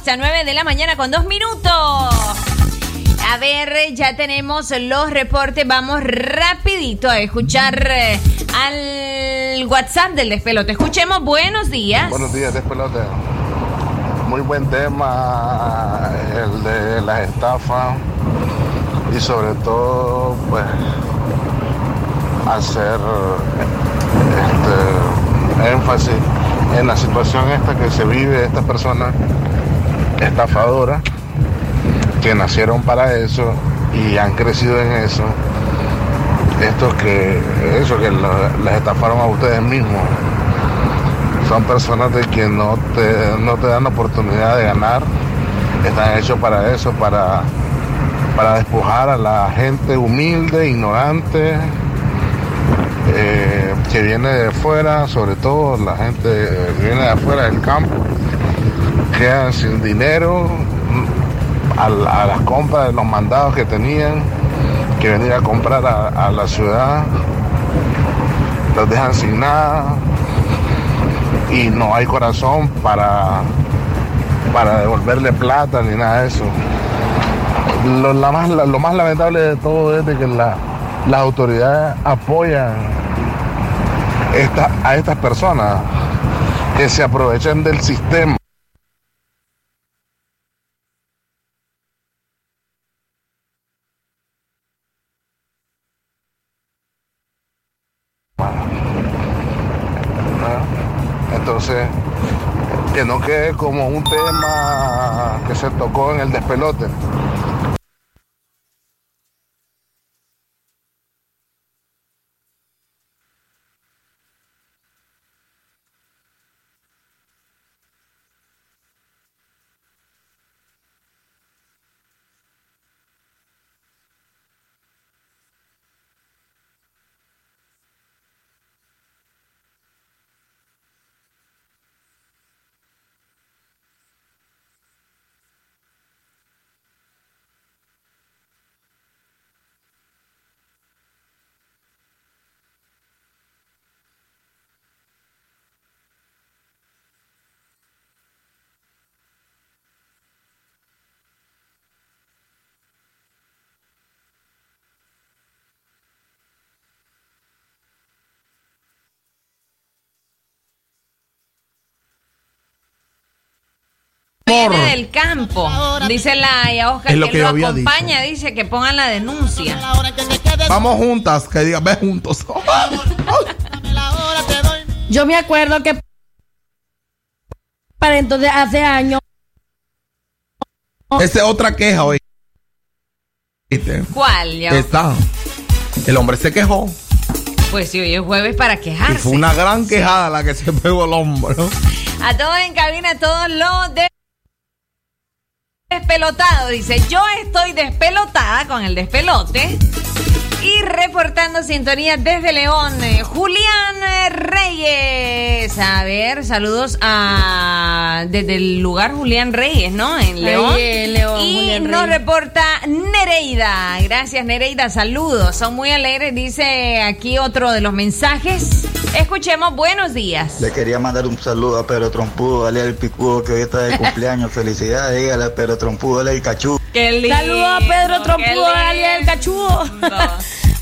costa a costa. 9 de la mañana con dos minutos. A ver, ya tenemos los reportes. Vamos rapidito a escuchar eh, al WhatsApp del despelote. Escuchemos, buenos días. Buenos días, despelote. Muy buen tema el de las estafas y sobre todo, pues, hacer este, énfasis en la situación esta que se vive estas personas estafadoras que nacieron para eso y han crecido en eso. Estos que, eso que les estafaron a ustedes mismos son personas de que no te, no te dan oportunidad de ganar. Están hechos para eso, para, para despojar a la gente humilde, ignorante, eh, que viene de fuera, sobre todo la gente que viene de afuera del campo, quedan sin dinero a, la- a las compras de los mandados que tenían que venir a comprar a, la ciudad, los dejan sin nada y no hay corazón para, para devolverle plata ni nada de eso. Lo, más, lo más lamentable de todo es de que la- las autoridades apoyan esta- a estas personas que se aprovechan del sistema. Como un tema que se tocó en el despelote. Viene del campo, dice la y a Oscar Es lo que, que lo yo había acompaña, dice que pongan la denuncia. Vamos juntas, que diga, ve juntos. Yo me acuerdo que para entonces hace años Esa es otra queja hoy. ¿Cuál? Ya? Está. El hombre se quejó. Pues si hoy es jueves para Y quejarse. fue una gran quejada la que se pegó el hombre. ¿no? A todos en cabina, todos los de despelotado. Dice, yo estoy despelotada con el despelote. Y reportando sintonía desde León, eh, Julián Reyes. A ver, saludos a desde el lugar Julián Reyes, ¿no? En León. Y Julián nos Reyes. reporta Nereida. Gracias, Nereida. Saludos. Son muy alegres. Dice aquí otro de los mensajes. Escuchemos, buenos días. Le quería mandar un saludo a Pedro Trompudo, dale al picudo que hoy está de cumpleaños. Felicidades, dígale a Pedro Trompudo, dale el cachú. Qué lindo. Saludos a Pedro Trompudo, alias el cachudo.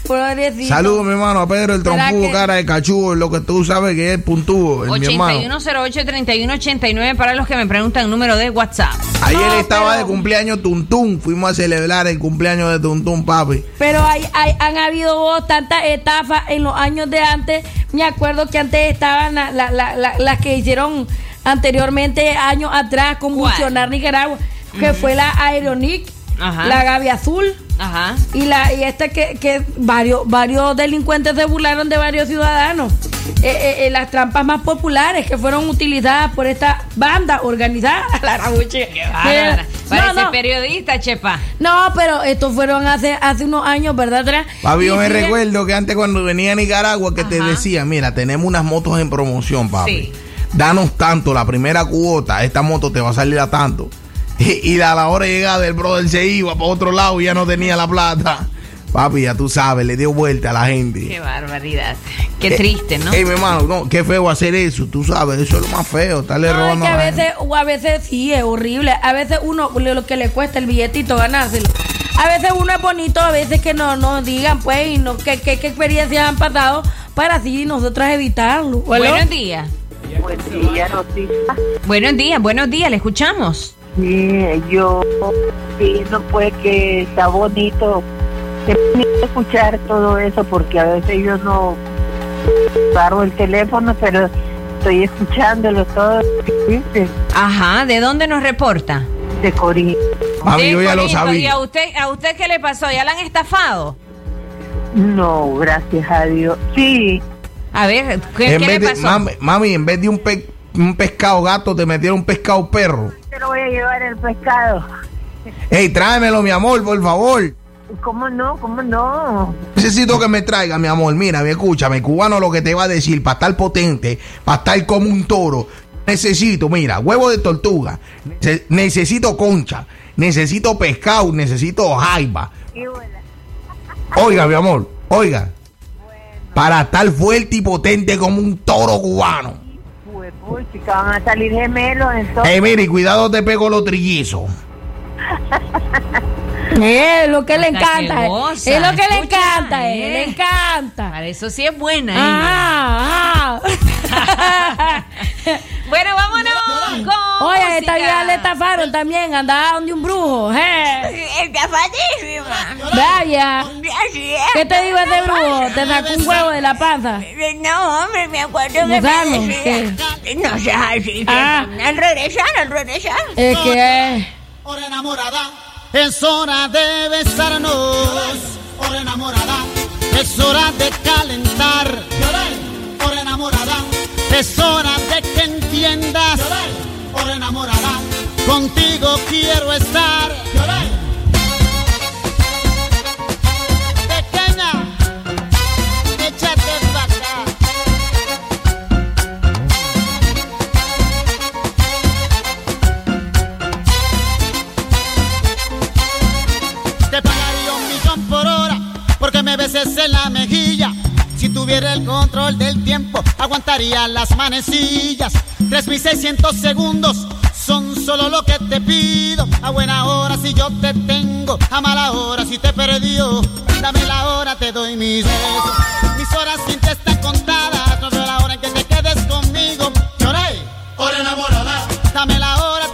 Pobrecito. Saludos, mi hermano, a Pedro el ¿Será trompudo, que- cara de cachudo, lo que tú sabes que es puntúo, el mi hermano. 8108-3189 para los que me preguntan número de WhatsApp. Ayer No, estaba pero- de cumpleaños Tuntún, fuimos a celebrar el cumpleaños de Tuntún, papi. Pero hay, hay- han habido vos, tantas etafas en los años de antes. Me acuerdo que antes estaban la- la- la- la- las que hicieron anteriormente, años atrás, convulsionar Nicaragua, que fue la Aeronic, Ajá. la Gaby Azul. Ajá. Y la y este que, que varios varios delincuentes se burlaron de varios ciudadanos. Eh, eh, eh, las trampas más populares que fueron utilizadas por esta banda organizada. La rabuche. Bárbara. Parece No, no. periodista, chepa. No, pero estos fueron hace, hace unos años, ¿verdad? Atrás. Papi, yo me recuerdo que antes cuando venía a Nicaragua que te decía, mira, tenemos unas motos en promoción, papi. Sí. Danos tanto, la primera cuota, esta moto te va a salir a tanto. Y, y a la hora de llegar el brother se iba para otro lado y ya no tenía la plata. Papi, ya tú sabes, le dio vuelta a la gente. Qué barbaridad. Qué Eh, triste, ¿no? Ey, mi hermano, no, qué feo hacer eso, tú sabes, eso es lo más feo, estarle No, es robando que a gente. veces, o a veces sí, es horrible. A veces uno, lo que le cuesta el billetito ganárselo. A veces uno es bonito, a veces que no nos digan, pues, y no, qué, qué, qué experiencias han pasado para así nosotras evitarlo. Buenos días. Buen día, Rosita. Buenos días, buenos días, le escuchamos. Sí, yo pienso pues que está bonito, es bonito escuchar todo eso porque a veces yo no paro el teléfono, pero estoy escuchándolo todo. Ajá, ¿de dónde nos reporta? De Corín. Mami, yo ya lo Corinto. ¿Y sabía. a usted, a usted qué le pasó? ¿Ya la han estafado? No, gracias a Dios. Sí. A ver, ¿qué, En qué vez le de- pasó? mami, mami, en vez de un, pe- un pescado gato, te metieron un pescado perro. Te lo voy a llevar el pescado. Ey, tráemelo, mi amor, por favor. ¿Cómo no? ¿Cómo no? Necesito que me traiga, mi amor. Mira, mi escúchame, cubano lo que te va a decir, para estar potente, para estar como un toro. Necesito, mira, huevo de tortuga, nece- necesito concha, necesito pescado, necesito jaiba. Oiga, mi amor, oiga. Para estar fuerte y potente como un toro cubano. Pues, pues, chica, van a salir gemelos entonces. Ey, mire, cuidado te pego los trillizos. Eh, lo que le encanta. que eh. goza, es lo que le encanta, eh, eh. le encanta. Para eso sí es buena. Ah, ah. Bueno, vámonos con Oye, música. esta vieja le estafaron también, andaba donde un brujo. eh. Estafadísima. Vaya. Es. ¿Qué te digo ese brujo? ¿Te sacó un huevo de la panza? No, hombre, me acuerdo que me. No seas así. Ah. Al regresar, al regresar. Es que... Hora enamorada, es hora de besarnos. Hora enamorada, es hora de calentar. Hora enamorada, es hora de que entiendas. Hora enamorada, contigo quiero estar. En la mejilla. Si tuviera el control del tiempo, aguantaría las manecillas. 3600 segundos son solo lo que te pido. A buena hora si yo te tengo, a mala hora si te perdió. Dame la hora, te doy mis besos. Mis horas sin ti están contadas. No veo la hora en que te quedes conmigo. Lloré, hora enamorada. Dame la hora,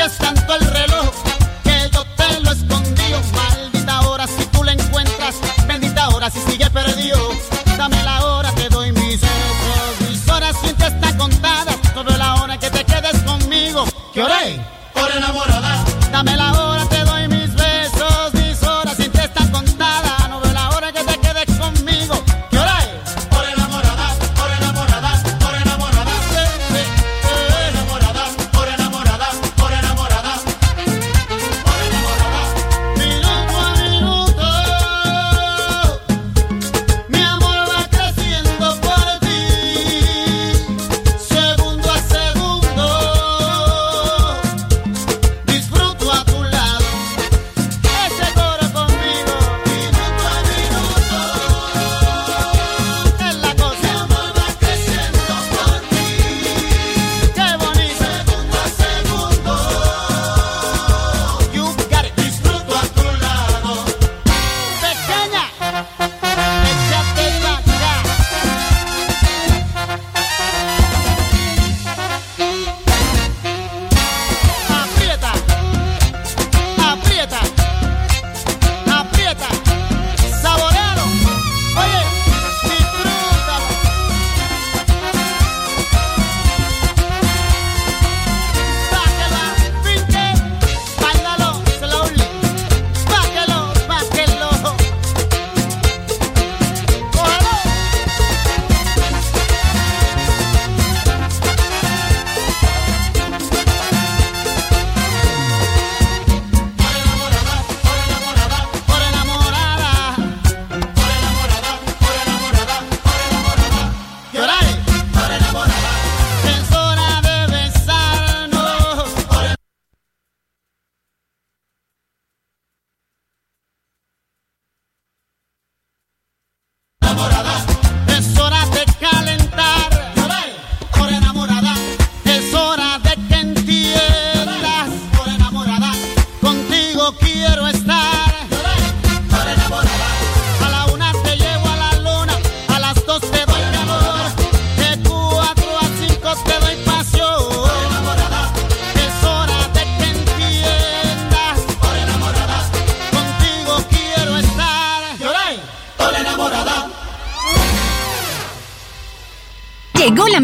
No busques tanto el reloj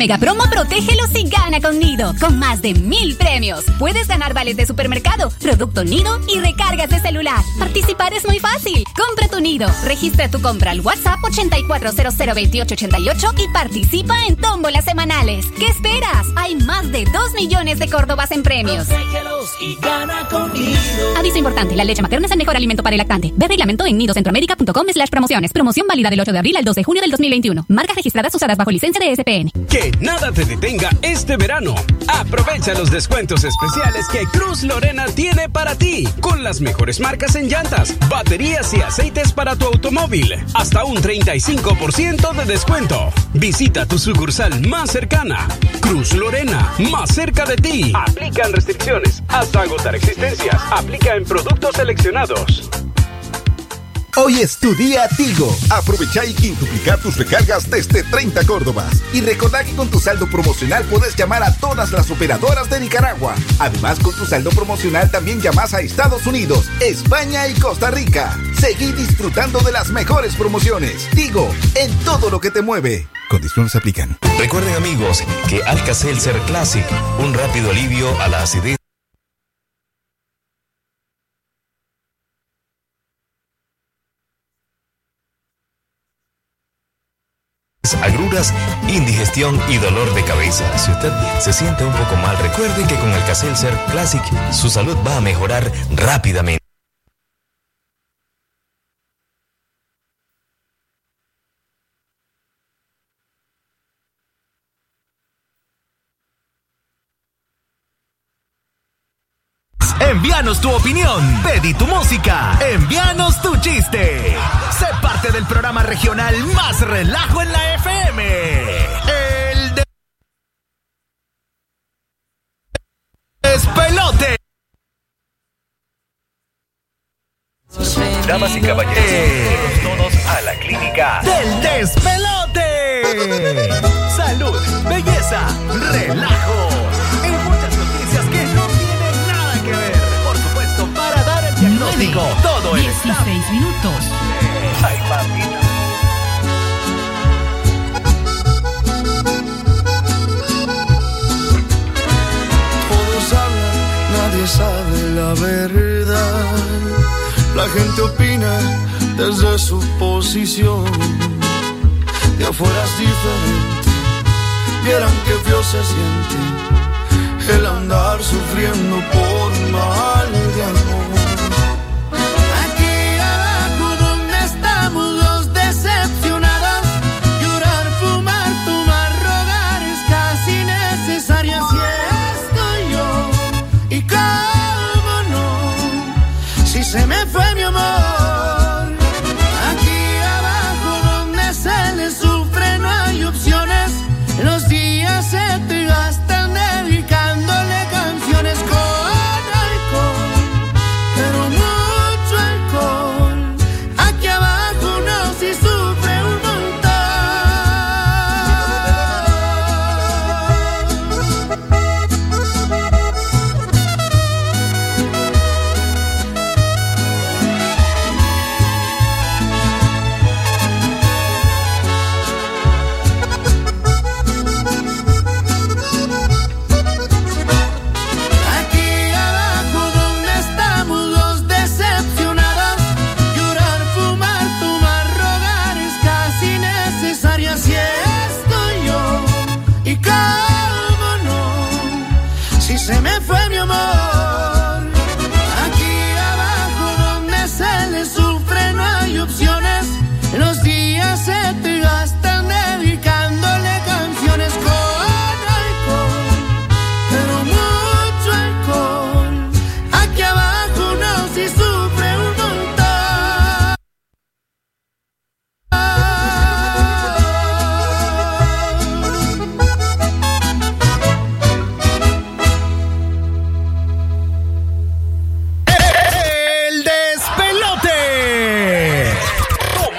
mega promo Protégelos y gana con Nido, con más de mil premios. Puedes ganar vales de supermercado, producto Nido y recargas de celular. Participar es muy fácil. Compra tu Nido, registra tu compra al WhatsApp 84002888 y participa en tómbolas semanales. ¿Qué esperas? Hay más de 2 millones de Córdobas en premios. Protégelos y gana con Nido. Aviso importante, la leche materna es el mejor alimento para el lactante. Ve reglamento en nidocentroamérica.com slash promociones. Promoción válida del 8 de abril al 2 de junio del 2021. Marcas registradas usadas bajo licencia de SPN. Que nada te detenga este verano. Aprovecha los descuentos especiales que Cruz Lorena tiene para ti. Con las mejores marcas en llantas, baterías y aceites para tu automóvil. Hasta un 35% de descuento. Visita tu sucursal más cercana. Cruz Lorena, más cerca de ti. Aplican restricciones hasta agotar existencias. Aplica en productos seleccionados. Hoy es tu día Tigo. Aprovecha y quintuplicar tus recargas desde 30 Córdobas. Y recordá que con tu saldo promocional puedes llamar a todas las operadoras de Nicaragua. Además, con tu saldo promocional también llamas a Estados Unidos, España y Costa Rica. Seguí disfrutando de las mejores promociones. Tigo, en todo lo que te mueve. Condiciones aplican. Recuerden amigos que Alka-Seltzer Classic, un rápido alivio a la acidez. Indigestión y dolor de cabeza. Si usted se siente un poco mal, recuerde que con Alka-Seltzer Classic su salud va a mejorar rápidamente. Envíanos tu opinión, pedí tu música, envíanos tu chiste. Sé parte del programa regional más relajo en la FM. El de... Despelote. Damas y caballeros, todos a la clínica Del despelote. Salud, belleza, relajo. Diagnóstico, todo el staff. 16 minutos. Ay, papito. Todos hablan, nadie sabe la verdad. La gente opina desde su posición. De afuera es diferente, vieran que feo se siente el andar sufriendo por mal de amor.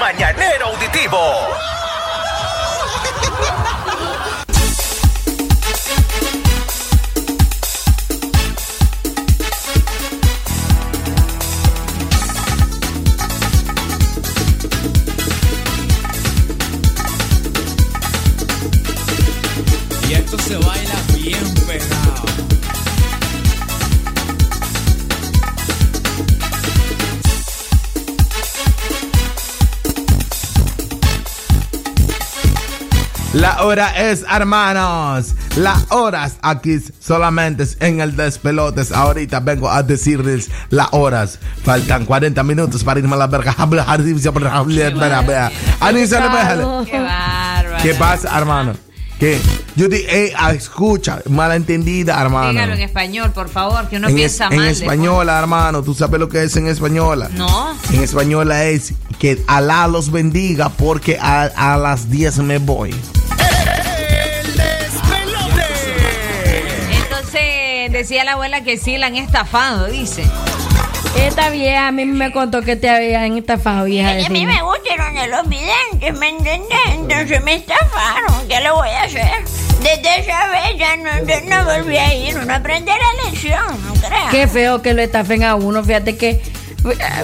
Mañanero auditivo. Hora es, hermanos. La horas aquí solamente es en el despelotes. Ahorita vengo a decirles las horas. Faltan 40 minutos para irme a la verga. Qué bárbaro. ¿Qué pasa, hermano? ¿Qué? Yo te, eh, ah, escucha, malentendida, hermano. Dígalo en español, por favor, que uno en, piensa es- en mal. española, hermano, ¿tú sabes lo que es en española? No. En española es que Alá los bendiga porque a, a las 10 me voy. Decía la abuela que sí la han estafado, dice. Esta vieja a mí me contó que te habían estafado, vieja. A mí me gustaron de los videntes, ¿me entiendes? Entonces me estafaron. ¿Qué le voy a hacer? Desde esa vez ya no, no volví a ir, no aprendí la lección, no creas. Qué feo que lo estafen a uno. Fíjate que,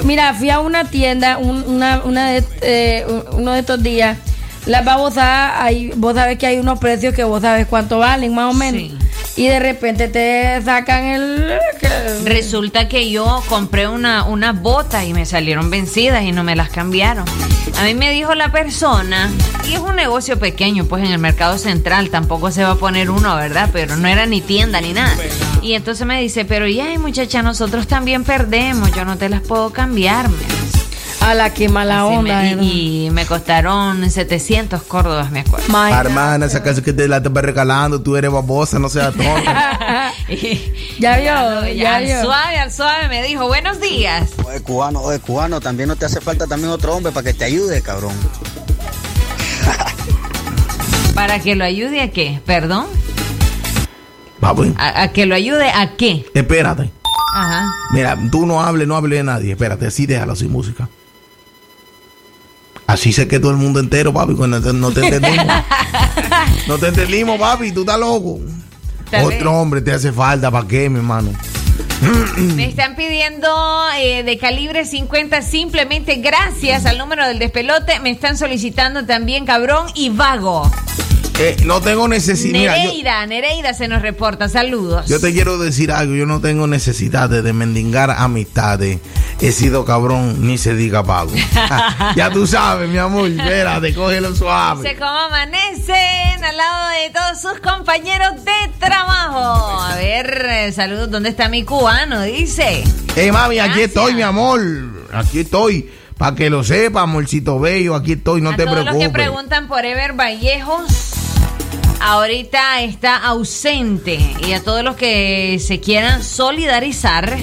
mira, fui a una tienda, un- una, una de, eh, uno de estos días. Las babosadas, hay, vos sabés que hay unos precios que vos sabes cuánto valen, más o menos. Y de repente te sacan el. Resulta que yo compré una, una bota y me salieron vencidas y no me las cambiaron. A mí me dijo la persona, y es un negocio pequeño, pues en el mercado central tampoco se va a poner uno, ¿verdad? Pero no era ni tienda ni nada. Y entonces me dice, pero ya, muchacha, nosotros también perdemos, yo no te las puedo cambiar. A la que mala Así onda. y, me costaron 700 córdobas, me acuerdo. Hermana, esa casa que te la estás regalando, tú eres babosa, no seas tonta. ya vio, ya ya vio. al suave, al suave me dijo, buenos días. Oye, cubano, oye, cubano, también no te hace falta también otro hombre para que te ayude, cabrón. ¿Para que lo ayude a qué? ¿Perdón? ¿A, a que lo ayude a qué? espérate. Ajá. Mira, tú no hables, no hables de nadie. Espérate, así déjalo sin música. Así se quedó el mundo entero, papi, cuando no te entendimos. no te entendimos, papi, tú estás loco. Tal vez. Otro hombre te hace falta, ¿para qué, mi hermano? Me están pidiendo eh, de calibre 50 simplemente gracias al número del despelote. Me están solicitando también cabrón y vago. Eh, no tengo necesidad. Mira, yo, Nereida, Nereida se nos reporta. Saludos. yo te quiero decir algo. Yo no tengo necesidad de, mendigar amistades. He sido cabrón, ni se diga pago. ya tú sabes, mi amor. Espérate, cógelo suave. Sé cómo amanecen al lado de todos sus compañeros de trabajo. A ver, eh, saludos, ¿dónde está mi cubano? Dice. Eh, mami, aquí estoy, mi amor. Aquí estoy. Para que lo sepa, amorcito bello. Aquí estoy, no a te todos los que preocupes. preguntan por Ever Vallejos, ahorita está ausente. Y a todos los que se quieran solidarizar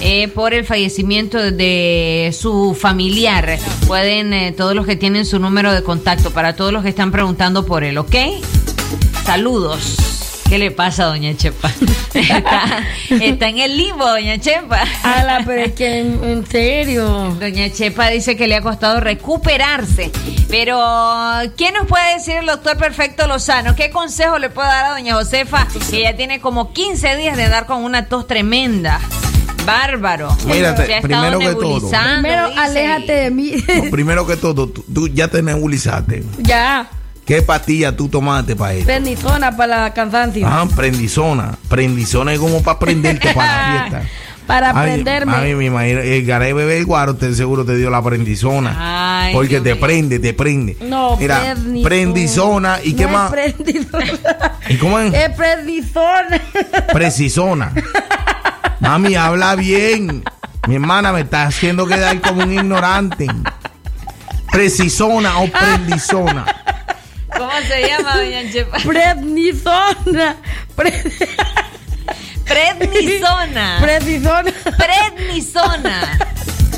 eh, por el fallecimiento de su familiar, pueden, eh, todos los que tienen su número de contacto, para todos los que están preguntando por él, ¿ok? Saludos. ¿Qué le pasa, doña Chepa? Está, está en el limbo, doña Chepa. Ala, pero es que en, en serio. Doña Chepa dice que le ha costado recuperarse. Pero, ¿qué nos puede decir el doctor Perfecto Lozano? ¿Qué consejo le puede dar a doña Josefa? Que ya tiene como 15 días de dar con una tos tremenda. Bárbaro. Mírate, Se ha estado primero que todo. nebulizando, Primero, dice. aléjate de mí. No, primero que todo, tú, tú ya te nebulizaste. ya. ¿Qué pastilla tú tomaste para esto? Pendizona para la cansancio. Ah, prendizona. Prendizona es como para prenderte para la fiesta. Para Ay, aprenderme. Mami, mi imagino, el garay bebé el guaro, te seguro te dio la prendizona. Ay, porque Dios te prende, te prende. No, Mira, prendizona. prendizona. ¿Y qué No más? Es prendizona. ¿Y cómo es? Es prendizona. Precisona. Mami, habla bien. Mi hermana me está haciendo quedar como un ignorante. Precisona o prendizona. ¿Cómo se llama, doña Chepa? Prednisona. Prednisona. Prednisona. Prednisona.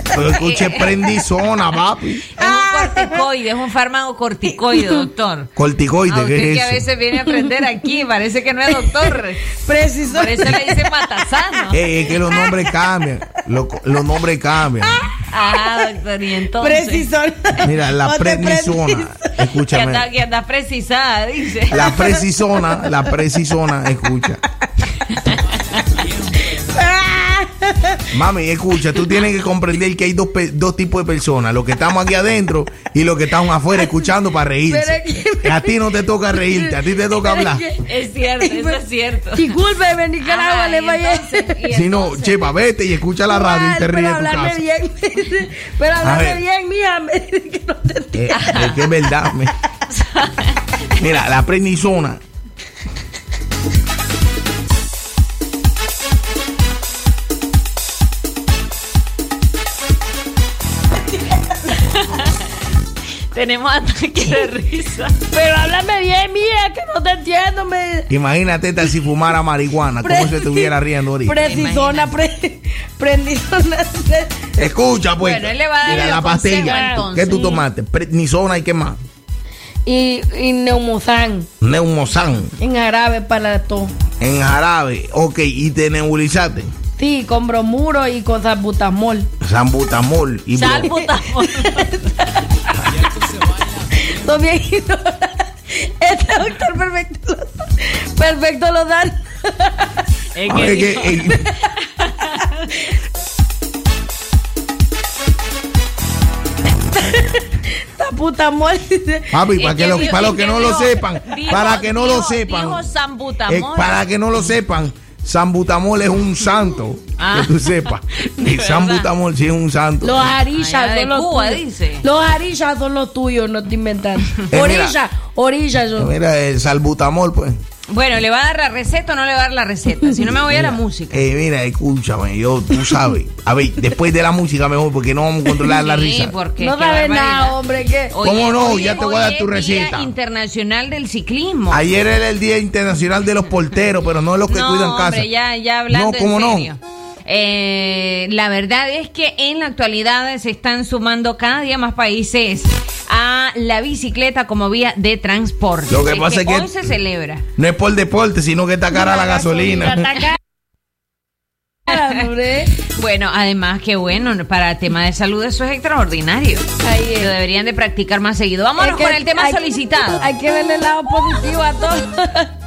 Pero escuche, prendizona, papi. Es un corticoide, es un fármaco corticoide, doctor. Corticoide, A usted ¿qué que es a eso? veces viene a aprender aquí, parece que no es doctor. Preciso. Por eso le dice matasano. Eh, es que los nombres cambian. Los, los nombres cambian. Ah, doctor, y entonces. Precisona. Mira, la prednisona. Que Escúchame. anda, que anda precisada, dice. La precisona, la precisona, escucha. Mami, escucha, tú tienes que comprender que hay dos, dos tipos de personas, los que estamos aquí adentro y los que estamos afuera escuchando para reírse. Pero A ti no te toca reírte, a ti te toca hablar. Es cierto, eso es cierto. Discúlpeme, Nicaragua, le y Si no, chepa, vete y escucha la radio y te Pero ríes tu hablarme bien. Pero hablarme bien, mija. Eh, es que es verdad. me- Mira, la prednisona. Tenemos ataque de risa. Pero háblame bien, mía, que no te entiendo. Me... Imagínate tal si fumara marihuana, cómo se estuviera riendo ahorita. Precisona, pre, prendizona. Escucha, pues. Bueno, él le va a dar Mira, la pastilla. entonces. ¿Qué tú tomaste? Prednisona y qué más? Y, y neumosan Neumosan. en árabe para todo. En jarabe. Ok, y te nebulizaste. Sí, con bromuro y con salbutamol. Sambutamol. Y bro- Los viejitos. Este doctor perfecto. lo- Perfecto lo dan. Es que, eh, Taputamol. Papi, Es para que, que lo- dijo- para los que que no lo sepan, dijo- para que no lo sepan, eh, para que no lo sepan, Sambutamol es un santo, Ah. que tú sepas. Y Sambutamol sí es un santo. Los de son los Cuba, tuyos. dice. Los arillas son los tuyos, no te inventan. Eh, mira. Orilla, orilla yo. Mira, el salbutamol, pues. Bueno, ¿le va a dar la receta o no le va a dar la receta? Si no me voy a la música. Eh, mira, escúchame, yo, tú sabes. A ver, después de la música mejor, porque no vamos a controlar la Sí, risa. porque No qué sabes nada, hombre, ¿qué? ¿Cómo no? Ya te voy a dar tu es Día receta. Internacional del Ciclismo. Ayer era el Día Internacional de los Porteros, pero no de los que no, cuidan casa. hombre, ya, ya hablando No, ¿cómo en no? Eh, la verdad es que en la actualidad se están sumando cada día más países a la bicicleta como vía de transporte. Lo que pasa es que- hoy se celebra. No es por deporte, sino que está cara la gasolina. Bueno, además que bueno, para el tema de salud eso es extraordinario. Lo deberían de practicar más seguido. Vámonos Es que con el tema hay- solicitado. Hay que verle el lado positivo a todo.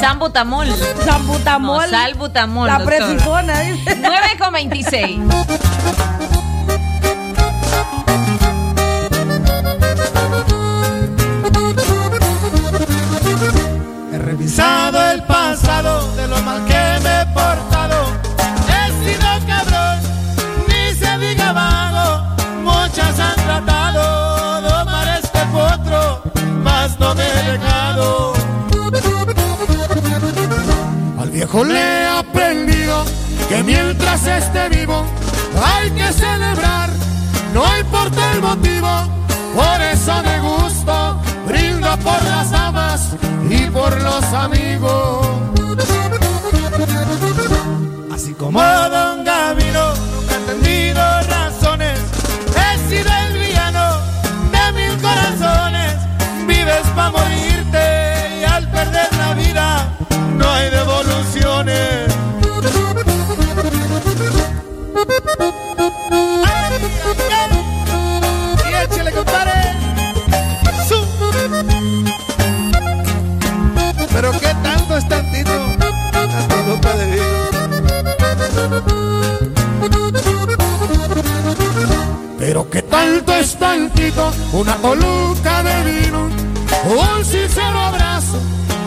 Sambutamol. Sambutamol. No, salbutamol. La doctora. precisona, dice. 9 con 26. He revisado el pasado de lo mal que Le he aprendido que mientras esté vivo hay que celebrar, no importa el motivo. Por eso me gusto, brindo por las damas y por los amigos. Así como Don Gavino, nunca he entendido razones. He sido el villano de mil corazones. Vives para morirte Pero qué tanto es tantito, una coluca de vino, un sincero abrazo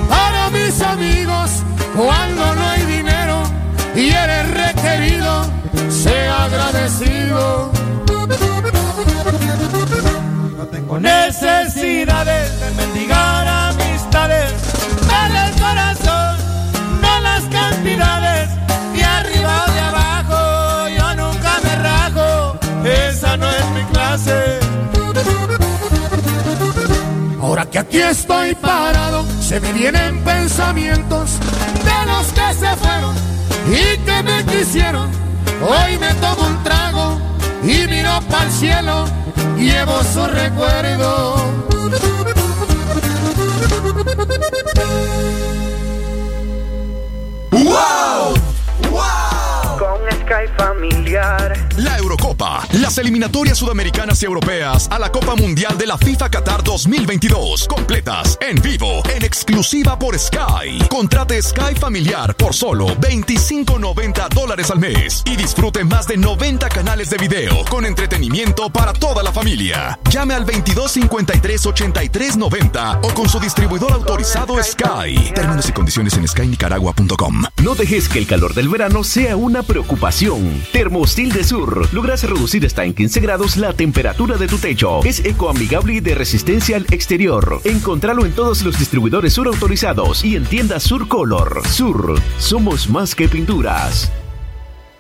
para mis amigos. Cuando no hay dinero y eres requerido, sea agradecido. No tengo necesidades de mendigar amistades, Ahora que aquí estoy parado, se me vienen pensamientos de los que se fueron y que me quisieron. Hoy me tomo un trago y miro para el cielo, llevo su recuerdo. ¡Wow! Con Sky Familiar. La Eurocopa, las eliminatorias sudamericanas y europeas a la Copa Mundial de la FIFA Qatar 2022, completas, en vivo, en exclusiva por Sky. Contrate Sky Familiar por solo 25.90 dólares al mes y disfrute más de 90 canales de video con entretenimiento para toda la familia. Llame al 2253 8390 o con su distribuidor autorizado Sky. Términos y condiciones en skynicaragua.com. No dejes que el calor del verano sea una preocupación. Termostil de Sur logra reducir hasta en 15 grados la temperatura de tu techo. Es ecoamigable y de resistencia al exterior. Encontralo en todos los distribuidores sur autorizados y en tiendas Sur Color. Sur, somos más que pinturas.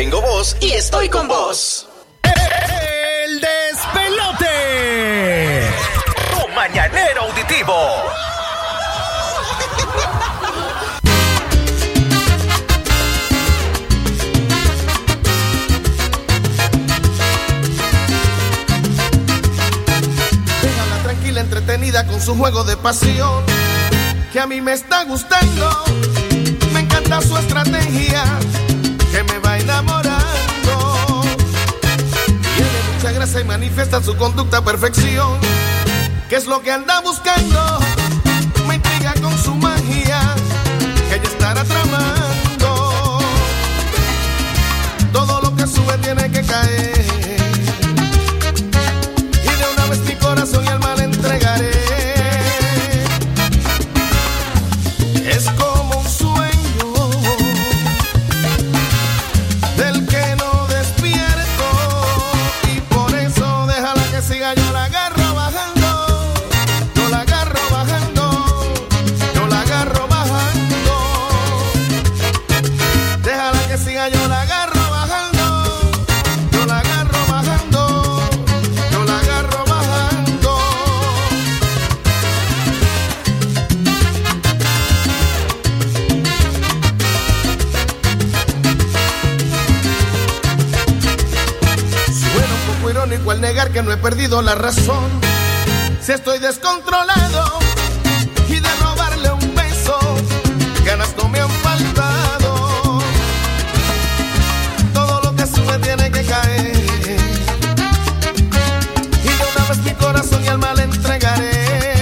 Tengo voz y estoy con vos. El despelote. Tu mañanero auditivo. Déjala tranquila, entretenida con su juego de pasión. Que a mí me está gustando. Me encanta su estrategia. Que me Y manifiesta su conducta perfección. ¿Qué es lo que anda buscando? Me intriga con su magia. Que ella estará tramando. Perdido la razón. Si estoy descontrolado y de robarle un beso, ganas no me han faltado. Todo lo que sube tiene que caer. Y de una vez mi corazón y alma le entregaré.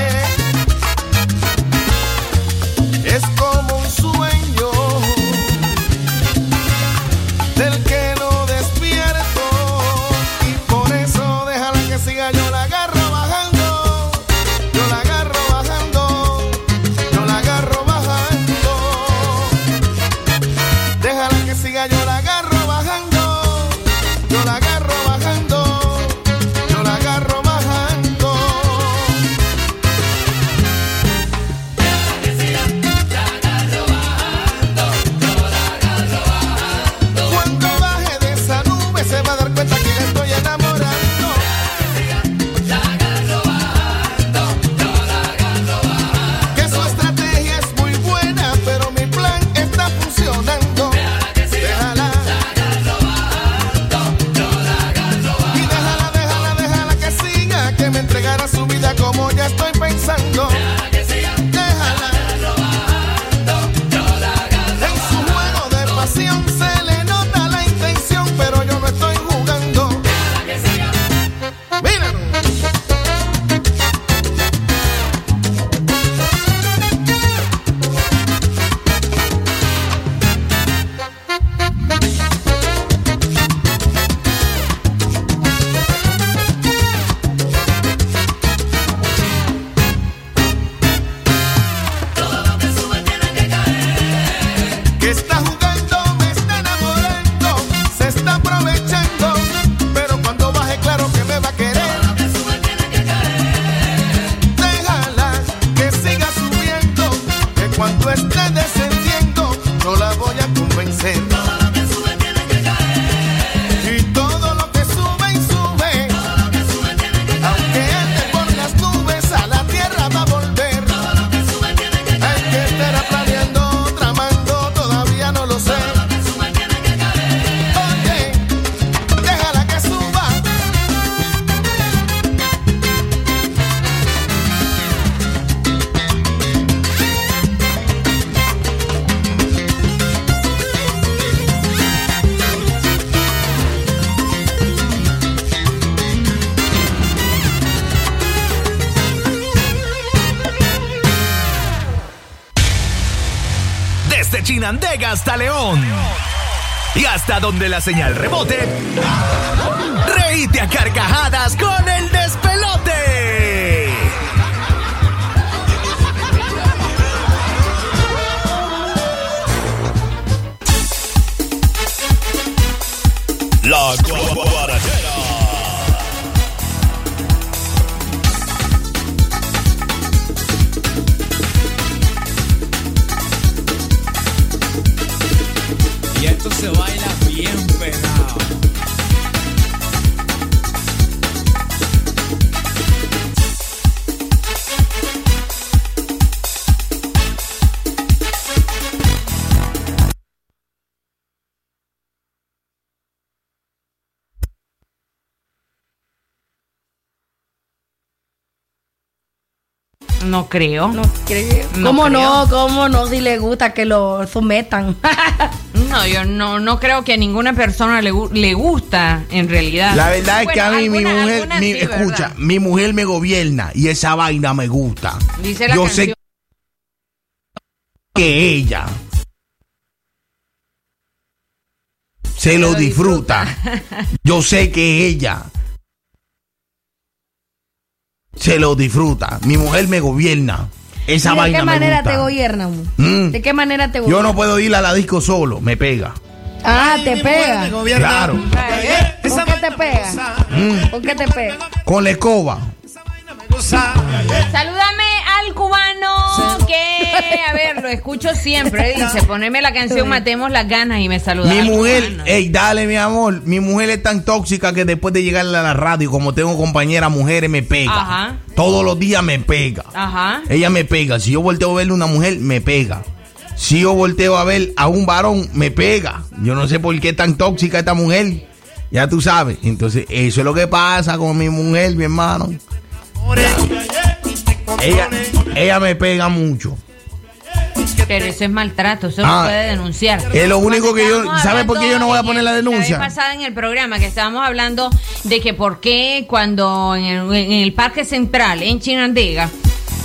Hasta donde la señal rebote. Reíte a carcajadas con el No creo. No creo. No ¿Cómo creo. no? ¿Cómo no? Si le gusta que lo sometan. No, yo no, no creo que a ninguna persona le, le gusta en realidad. La verdad es que a mí mi mujer, mi- sí, escucha, ¿verdad? mi mujer me gobierna y esa vaina me gusta. Dice la Yo canción. sé que ella se lo disfruta. Yo sé que ella se lo disfruta. Mi mujer me gobierna. Esa ¿Y ¿De vaina qué me manera gusta. te gobiernan? Mm. ¿De qué manera te Yo gobiernan? no puedo ir a la disco solo, me pega. Ah, te pega. Claro. ¿Con qué te pega? Mm. ¿Con qué te pega? Con la escoba. Salúdame cubano que, a ver, lo escucho siempre. Dice, poneme la canción Matemos las ganas y me saluda. Mi mujer, ey, dale mi amor, mi mujer es tan tóxica que después de llegar a la radio, como tengo compañeras mujeres, me pega. Ajá. Todos los días me pega. Ajá. Ella me pega. Si yo volteo a verle a una mujer, me pega. Si yo volteo a ver a un varón, me pega. Yo no sé por qué es tan tóxica esta mujer. Ya tú sabes. Entonces, eso es lo que pasa con mi mujer, mi hermano. Ella, ella me pega mucho. Pero eso es maltrato, eso Ah, se puede denunciar. es lo único que yo- estábamos ¿sabe por qué yo no voy a hablando poner la denuncia? vez pasada en el programa que estábamos hablando de que por qué cuando en el, en el Parque Central, en Chinandega,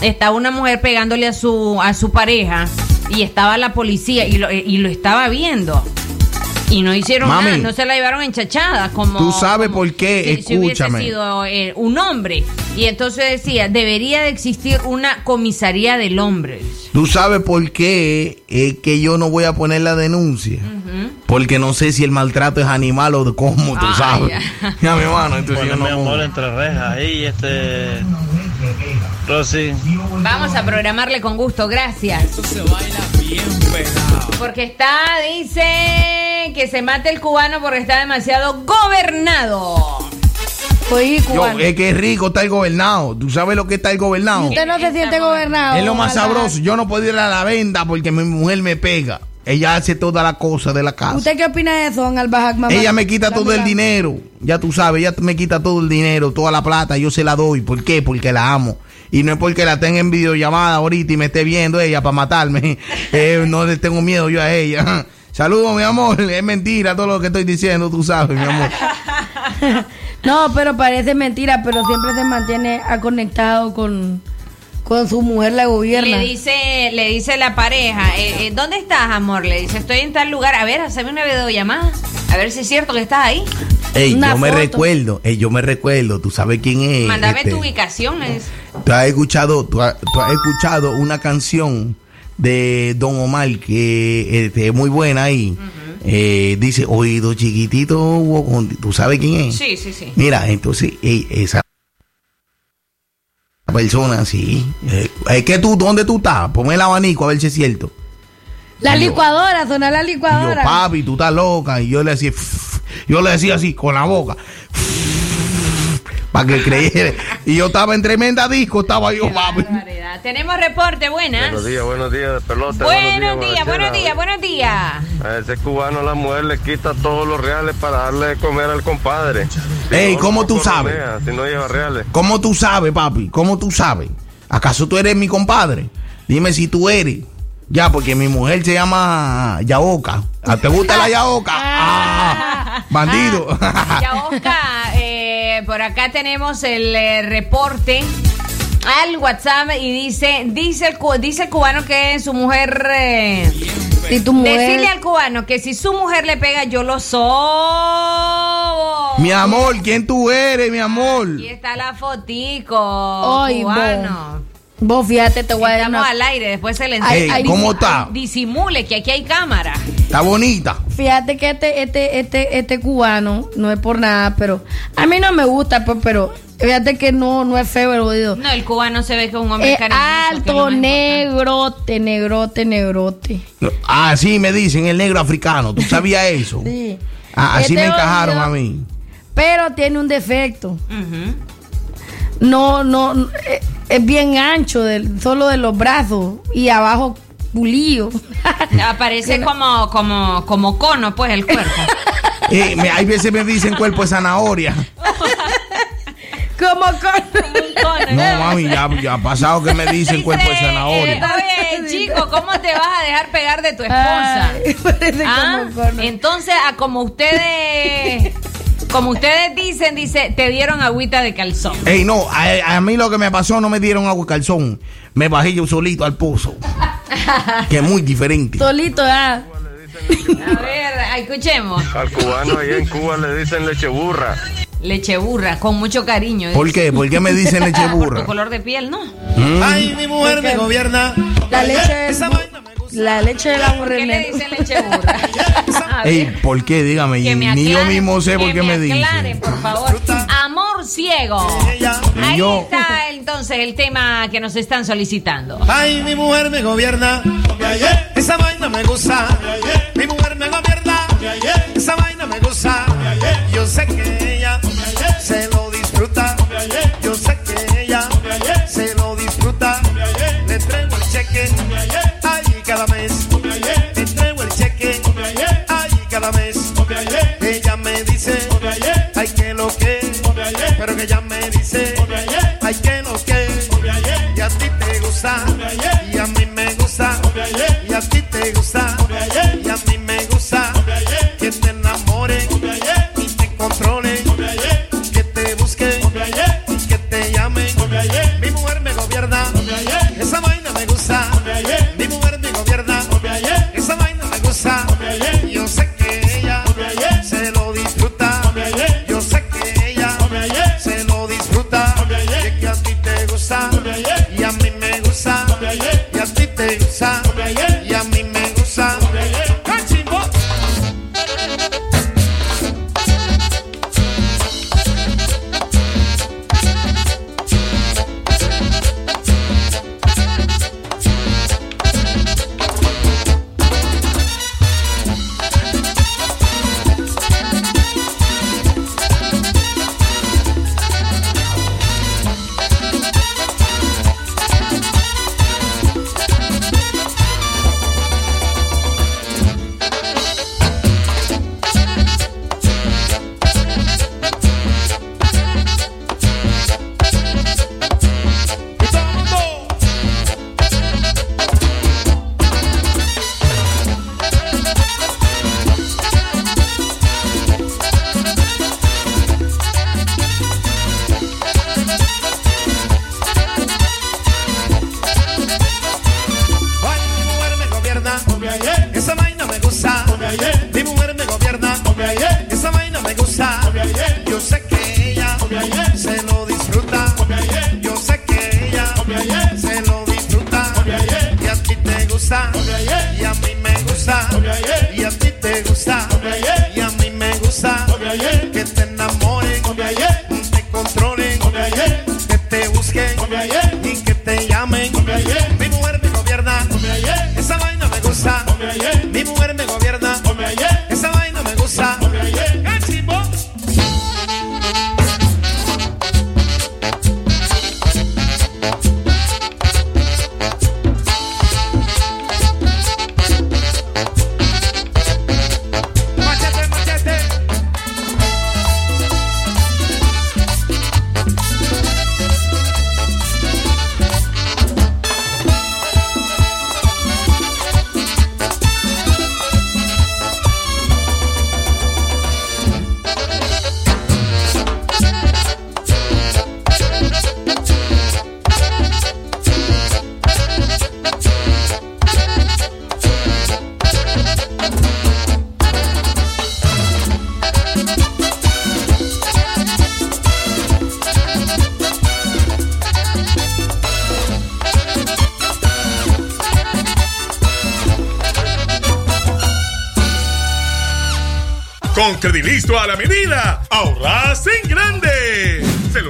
estaba una mujer pegándole a su, a su pareja y estaba la policía y lo, y lo estaba viendo. Y no hicieron Mami. nada, no se la llevaron enchachada como... Tú sabes como por qué, si- si hubiese escúchame. sido eh, un hombre. Y entonces decía, debería de existir una comisaría del hombre. ¿Tú sabes por qué es que yo no voy a poner la denuncia? Porque no sé si el maltrato es animal o de cómo, tú Ah, sabes. ya. Ya, mi hermano, entonces yo Bueno, no amor, entre rejas ahí, este. Rosy. Vamos a programarle con gusto, gracias. Se baila bien pegado. Porque está, dice que se mate el cubano porque está demasiado gobernado. Oye, Yo, cubano. es que es rico está el gobernado. ¿Tú sabes lo que está el gobernado? Usted no se siente gobernado. Es lo más sabroso. Yo no puedo ir a la venda porque mi mujer me pega. Ella hace toda la cosa de la casa. ¿Usted qué opina de eso, don Albajac, mamá? Ella me quita todo el dinero. Ya tú sabes, ella me quita todo el dinero, toda la plata. Yo se la doy. ¿Por qué? Porque la amo. Y no es porque la tenga en videollamada ahorita y me esté viendo ella para matarme. Eh, no le tengo miedo yo a ella. Saludos, mi amor. Es mentira todo lo que estoy diciendo, tú sabes, mi amor. No, pero parece mentira, pero siempre se mantiene conectado con, con su mujer, la gobierna. Le dice, le dice la pareja, eh, eh, ¿dónde estás, amor? Le dice, estoy en tal lugar. A ver, hazme una videollamada. A ver si es cierto que estás ahí. Ey, Una yo me recuerdo, ey, yo me recuerdo, tú sabes quién es. Mándame este, tu ubicación. Tú has escuchado, tú has, tú has escuchado una canción de Don Omar que este, es muy buena ahí. Eh, dice, oído chiquitito, ¿tú sabes quién es? Sí, sí, sí. Mira, entonces, ey, esa persona, sí. Eh, es que tú, ¿dónde tú estás? Ponme el abanico a ver si es cierto. La Y yo- licuadora, suena la Y yo, licuadora. papi, tú estás loca. Y yo le decía, yo le decía así, con la boca. Para que creyera. Y yo estaba en tremenda disco, estaba yo, papi. Tenemos reporte, buenas. Buenos días, buenos días, de pelota. Buenos días, buenos días, buenos días. A ese cubano la mujer le quita todos los reales para darle de comer al compadre. Si Ey, no, ¿cómo tú sabes? Si no lleva reales. ¿Cómo tú sabes, papi? ¿Cómo tú sabes? ¿Acaso tú eres mi compadre? Dime si tú eres. Ya, porque mi mujer se llama Yaoca. ¿Ah, ¿Te gusta la Yaoca? Ah, bandido. Ya, Oscar, eh, por acá tenemos el eh, reporte al WhatsApp y dice, dice el, cu- dice el cubano que su mujer eh, Si tu mujer. Decirle al cubano que si su mujer le pega, yo lo sobo. Mi amor, ¿quién tú eres, mi amor? Aquí está la fotico, Ay, cubano. Vos fíjate, te voy a dar Estamos una- al aire, después se le enseña. ¿cómo está? Disimule que aquí hay cámara. Está bonita. Fíjate que este, este, este, este cubano, no es por nada, pero a mí no me gusta, pues, pero fíjate que no, no es feo el jodido. No, el cubano se ve que es un hombre Es alto, negrote, negrote, negrote. Ah, sí, me dicen, el negro africano. ¿Tú sabías eso? Sí. Ah, así Este me encajaron jodido- a mí. Pero tiene un defecto. No, no, no, eh, es bien ancho, del, solo de los brazos y abajo pulido. Aparece como, como, como cono, pues, el cuerpo. Eh, me- hay veces me dicen cuerpo de zanahoria. como con... No, mami, ya, ya ha pasado que me dicen cuerpo de Eh, zanahoria. oye, chico, ¿cómo te vas a dejar pegar de tu esposa? Ay, Ah, como cono. Entonces, a como ustedes, como ustedes dicen, dice, te dieron agüita de calzón. Ey, no, a, a mí lo que me pasó no me dieron agua y calzón. Me bajé yo solito al pozo. que es muy diferente. Solito, ah. A ver, escuchemos. Al cubano allá en Cuba le dicen leche burra. Leche burra, con mucho cariño. ¿Por qué? ¿Por qué me dicen leche Por tu burra? color de piel, ¿no? Mm. Ay, mi mujer me gobierna. La leche, la leche de la ¿Por qué le dicen leche burra? Ey, ¿por qué? Dígame. que me Ni yo aclaren, mismo sé por que qué me aclaren, dicen. por favor. Amor ciego. Ahí yo- está entonces el tema que nos están solicitando. Ay, mi mujer me gobierna. Esa vaina me gusta. Mi mujer me gobierna. Esa vaina me gusta. Yo sé que dice. Ay, que lo que. Pero que ella me dice. Ay, que lo que. Y a ti te gusta. Con Credilisto a la medida, ahorras en grande.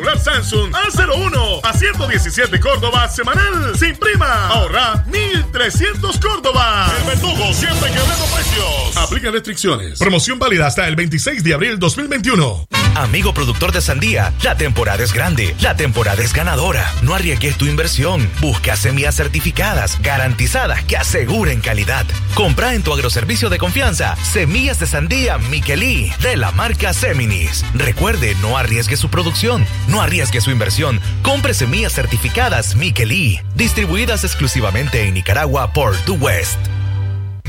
Celular Samsung A01 a 117 Córdoba semanal sin prima. Ahorra 1300 Córdoba. El verdugo siempre quebrando precios. Aplica restricciones. Promoción válida hasta el 26 de abril 2021. Amigo productor de sandía, la temporada es grande, la temporada es ganadora. No arriesgues tu inversión. Busca semillas certificadas, garantizadas, que aseguren calidad. Compra en tu agroservicio de confianza semillas de sandía Miquelí de la marca Seminis. Recuerde, no arriesgue su producción, no arriesgue su inversión. Compre semillas certificadas Miquelí, distribuidas exclusivamente en Nicaragua por The West.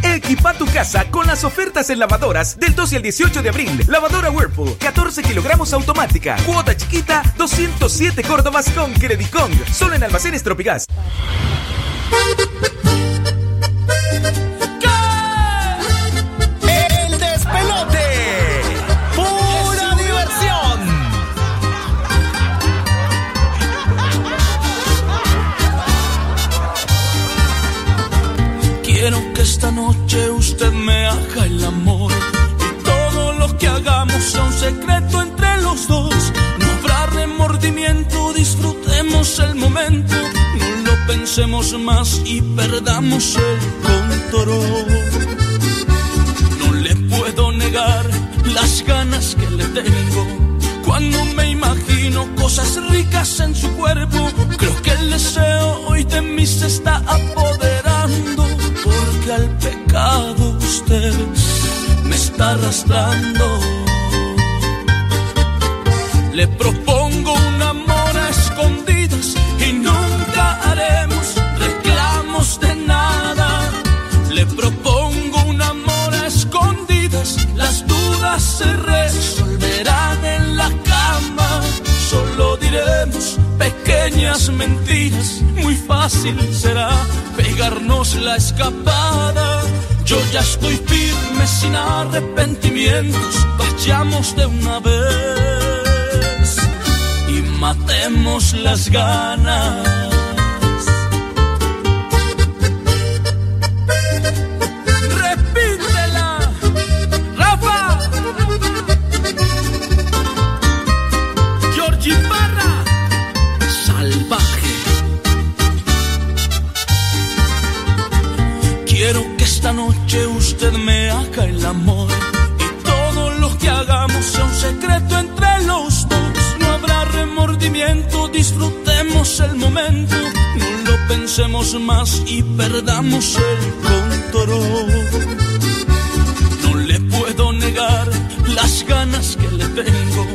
Equipa tu casa con las ofertas en lavadoras del 12 al 18 de abril. Lavadora Whirlpool, 14 kilogramos automática. Cuota chiquita, 207 Córdobas con Credicong. Solo en almacenes Tropigas. Esta noche usted me haga el amor y todo lo que hagamos sea un secreto entre los dos. No habrá remordimiento, disfrutemos el momento, no lo pensemos más y perdamos el control. No le puedo negar las ganas que le tengo. Cuando me imagino cosas ricas en su cuerpo, creo que el deseo hoy de mí se está apoderando. Porque al pecado usted me está arrastrando. Le propongo un amor a escondidas y nunca haremos reclamos de nada. Le propongo un amor a escondidas, las dudas se pequeñas mentiras, muy fácil será pegarnos la escapada. Yo ya estoy firme sin arrepentimientos, vayamos de una vez y matemos las ganas. Usted me haga el amor y todo lo que hagamos sea un secreto entre los dos. No habrá remordimiento, disfrutemos el momento, no lo pensemos más y perdamos el control. No le puedo negar las ganas que le tengo.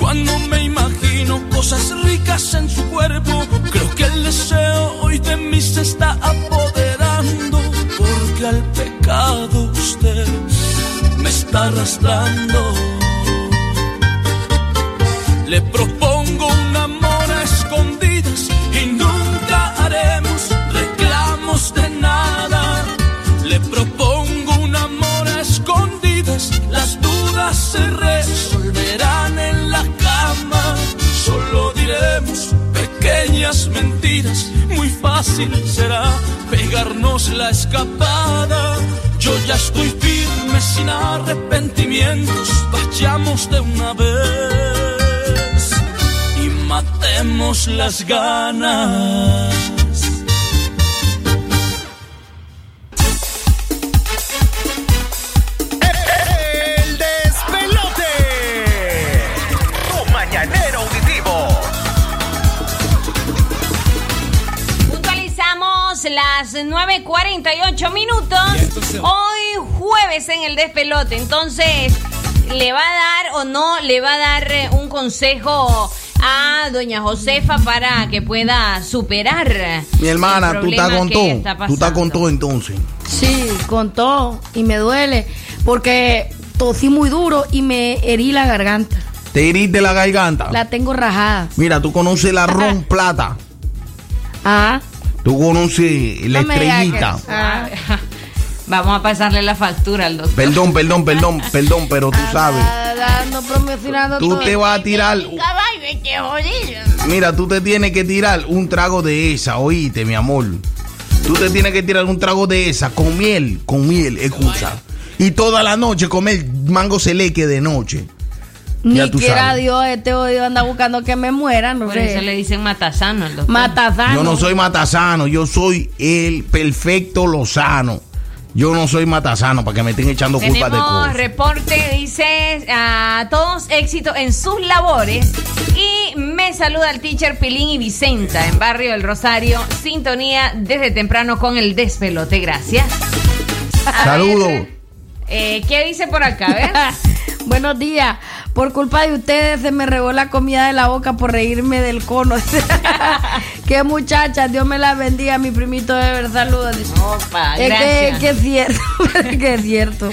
Cuando me imagino cosas ricas en su cuerpo, creo que el deseo hoy de mí se está apoderando. Porque al pecado usted me está arrastrando. Le propongo un amor a escondidas y nunca haremos reclamos de nada. Le propongo un amor a escondidas, las dudas se resolverán en la cama. Solo diremos pequeñas mentiras, muy fácil será pegarnos la escapada. Yo ya estoy firme sin arrepentimientos, vayamos de una vez y matemos las ganas. Las 9.48 minutos. Hoy jueves en el despelote. Entonces, ¿le va a dar o no le va a dar eh, un consejo a doña Josefa para que pueda superar? Mi hermana, el tú estás con todo. está Tú estás con todo entonces. Sí, con todo. Y me duele. Porque tosí muy duro y me herí la garganta. Te heriste la garganta. La tengo rajada. Mira, tú conoces la ron plata. Ah. Tú conoces la No estrellita. Ah. Vamos a pasarle la factura al doctor. Perdón, perdón, perdón, perdón, pero tú sabes. Tú te vas a tirar. Mira, tú te tienes que tirar un trago de esa, oíste, mi amor. Tú te tienes que tirar un trago de esa con miel, con miel, escucha. y toda la noche comer mango seleque de noche. Ya Ni quiera sabes. Dios, este odio anda buscando que me muera, no Por sé. eso le dicen matasano al doctor. Matazano. Yo no soy matasano, yo soy el perfecto Lozano. Yo no soy matasano para que me estén echando culpa de cosas. reporte, dice a todos éxito en sus labores. Y me saluda el teacher Pilín y Vicenta en Barrio del Rosario. Sintonía desde temprano con el despelote. Gracias. Saludos. Eh, ¿Qué dice por acá? A ver. Buenos días. Por culpa de ustedes se me regó la comida de la boca por reírme del cono. Qué muchacha, Dios me la bendiga, mi primito de ver saludos. Opa, es que, gracias. que es cierto, es que es cierto.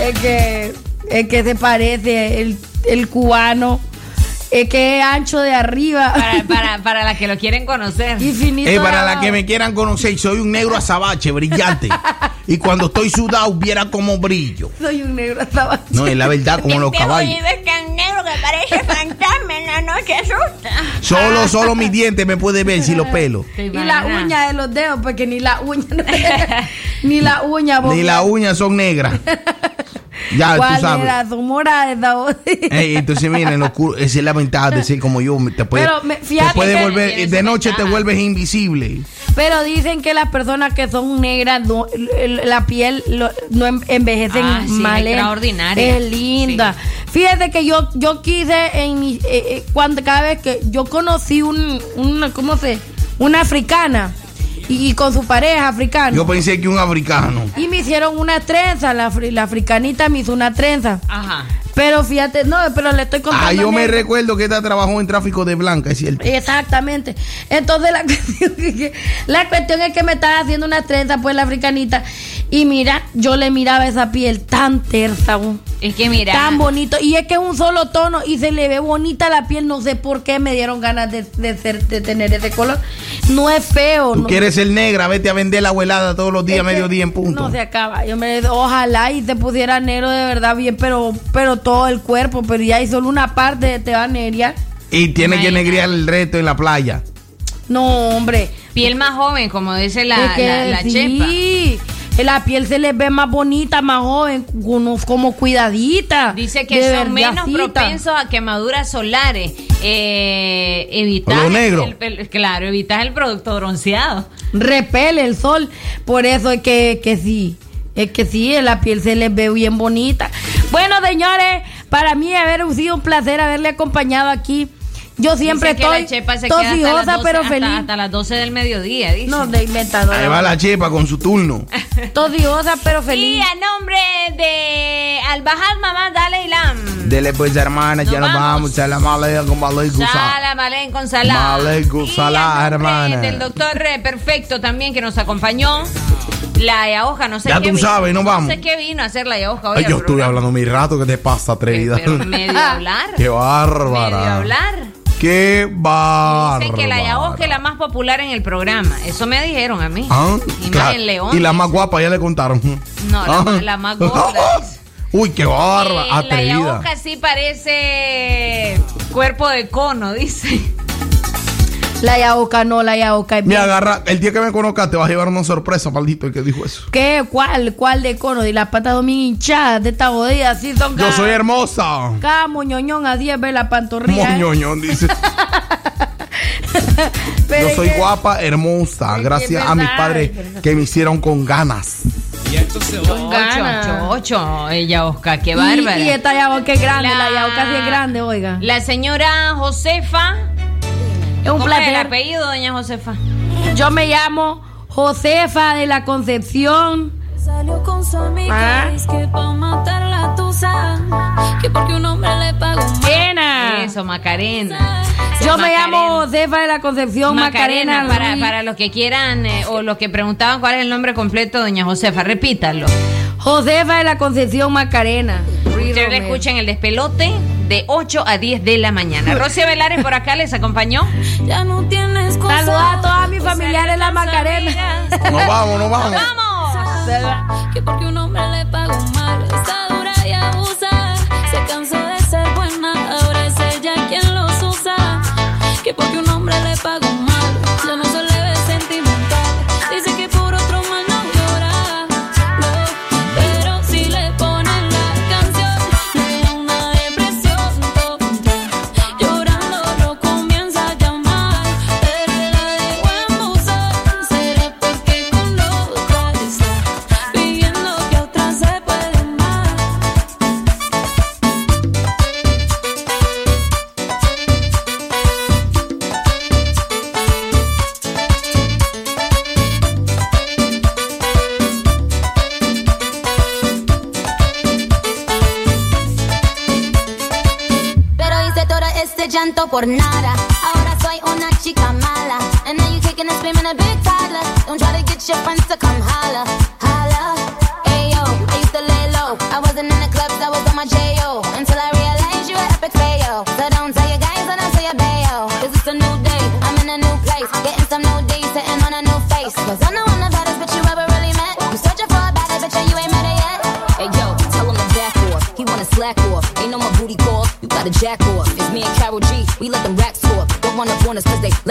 es que es que se parece el, el cubano. Es que es ancho de arriba. Para, para, para las que lo quieren conocer. Y finito Eh, para la abajo. que me quieran conocer, soy un negro azabache, brillante. y cuando estoy sudado, viera como brillo. Soy un negro hasta No, es la verdad, como los caballos. Que parece fantasma en la noche asusta. Solo, solo mis dientes me puede ver si los pelos. Y la uña de los dedos, porque ni la uña, ni la uña. Ni las uñas son negras. Ya, tú ¿Cuál sabes. era? Son moradas esa voz. Ey, entonces, miren, los cu- esa es la ventaja de ser como yo. Te puede, Pero me- fíjate te puede que- volver, de noche te ventaja. vuelves invisible. Pero dicen que las personas que son negras, no- la piel lo- no envejecen Ah, sí, mal. ¿eh? extraordinaria. Es linda. Fíjate que yo, yo quise, en mi, eh, eh, cuando cada vez que yo conocí un, una, ¿cómo se? Una africana. Y, y con su pareja africana. Yo pensé que un africano. Y me hicieron una trenza, la, la africanita me hizo una trenza. Ajá. Pero fíjate, no, pero le estoy contando. Ah, yo me recuerdo que esta trabajó en tráfico de blanca, es cierto. Exactamente. Entonces la cuestión, es que, la cuestión es que me estaba haciendo una trenza, pues la africanita. Y mira, yo le miraba esa piel tan tersa, Es que mira. tan bonito. Y es que es un solo tono y se le ve bonita la piel. No sé por qué me dieron ganas de, de ser- de tener ese color. No es feo. Tú no, quieres ser negra, vete a vender la abuelada todos los días, Es mediodía en punto. No se acaba. Yo me ojalá y te pusiera negro de verdad bien, pero pero todo el cuerpo, pero ya hay solo una parte te va a negrear. y tiene que negrear el resto en la playa. No, hombre. Piel más joven, como dice la, Es que la, la chepa. Sí, la piel se les ve más bonita, más joven, como, como cuidadita. Dice que son menos propensos a quemaduras solares. Eh, evitar negro. el- el- claro, evitar el producto bronceado. Repele el sol. Por eso es que, que sí. Es que sí, la piel se les ve bien bonita. Bueno, señores, para mí haber sido un placer haberle acompañado aquí. Yo siempre Dice que la estoy chepa se queda hasta las tosijosa, 12, pero hasta- feliz. Hasta las 12 del mediodía, dice. No, de inventador. Ahí va la chepa con su turno. Tosijosa, pero Y feliz. a nombre de Al Bajar Mamá Dale Ilam. Dele pues, hermana, ya nos vamos. Salam aleikum, aleikum salam. Salam aleikum salam. Aleikum Y salam, hermana. Del doctor Perfecto también que nos acompañó. La yahoja, no sé Ya qué tú vino. sabes, nos vamos. No sé qué vino a hacer la yahoja hoy. Ay, yo estuve hablando mi rato, ¿qué te pasa, atrevida? Pero medio hablar. Qué Medio bárbara. hablar. Qué bárbara. Dicen que la yahoja es la más popular en el programa. Eso me dijeron a mí. Ah, Y más claro. en León. Y la más guapa, ya le contaron. No, la, Ah. más- la más gorda. Uy, qué bárbara. Eh, la yahoja sí parece cuerpo de cono, dice. La yaoca no, la yaoca es Me bien. agarra. El día que me conozcas te vas a llevar una sorpresa, maldito, el que dijo eso. ¿Qué? ¿Cuál? ¿Cuál de cono? Y las patas domingo hinchadas de esta bodega, así son Yo cada- soy hermosa. Cada moñoñón así es ver la pantorrilla. ¿eh? Moñoñón, dice. Pero Yo soy que- guapa, hermosa, gracias a mis padres que me hicieron con ganas. Y esto se va. Ocho, ganas. ocho, ocho, ella Oscar, qué Y- bárbara. Y, esta yaoca es grande, la, La- yaoca sí es grande, oiga. La señora Josefa. Es un ¿Cómo es el placer. apellido, doña Josefa? Yo me llamo Josefa de la Concepción. Salió con su Ah. amiga, es que pa' matar la tusa, que porque un hombre le pagó. Macarena. Eso, Macarena. Yo me llamo Josefa de la Concepción Macarena. para, para los que quieran eh, o los que preguntaban cuál es el nombre completo, doña Josefa, repítalo. Josefa de la Concepción Macarena. Ustedes escuchan el despelote de 8 a 10 de la mañana. Rocia Velares por acá les acompañó. Ya no tienes cosa. Saludos a todas mis familiares la Macarena. Nos vamos, nos vamos. ¡Vamos! Que porque un hombre le pagó mal, está dura y abusa. Se cansó de siento por nada. Ahora soy una chica mala. And now you kicking and screaming a big toddler. Don't try to get your friends to come holla, holla. Ayo, I used to lay low. I wasn't in the clubs, I was on my J.O. Until I realized you were epic fail. So don't tell your guys, I don't tell your bayo. Cause it's a new day, I'm in a new place. Getting some new D's, sitting on a new face. Cause I know I'm the baddest bitch you ever really met. You searching for a better bitch and you ain't met her yet. Hey yo, tell him to back off. He wanna slack off. Ain't no more booty call. You gotta jack off personas cause they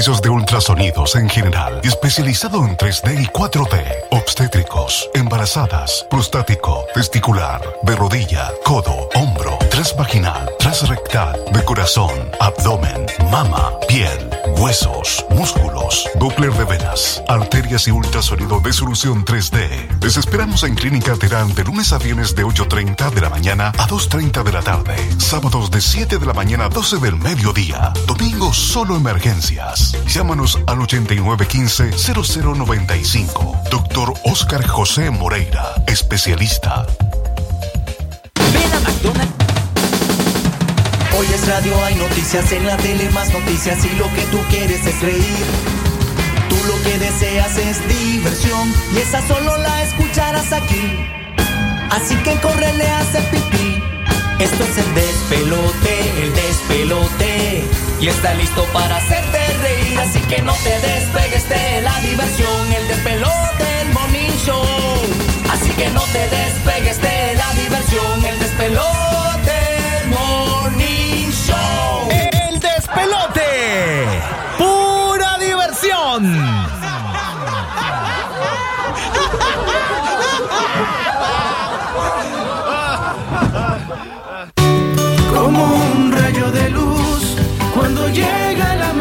servicios de ultrasonidos en general, especializado en 3D y 4D, obstétricos, embarazadas, prostático, testicular, de rodilla, codo, hombro, transvaginal, transrectal, de corazón, abdomen, mama, piel, huesos, músculos, Doppler de venas, arterias y ultrasonido de solución 3D. Les esperamos en Clínica Terán de lunes a viernes de 8.30 de la mañana a 2.30 de la tarde. Sábados de 7 de la mañana a 12 del mediodía. Domingos solo emergencias. Llámanos al 8915-0095. Doctor Oscar José Moreira, especialista. Hoy es radio, hay noticias en la tele, más noticias y lo que tú quieres es reír. Tú lo que deseas es diversión y esa solo la escucharás aquí. Así que córrele a hacer pipí. Esto es el despelote, el despelote. Y está listo para hacerte reír. Así que no te despegues de la diversión, el despelote, el Así que no te despegues de la diversión, el despelón.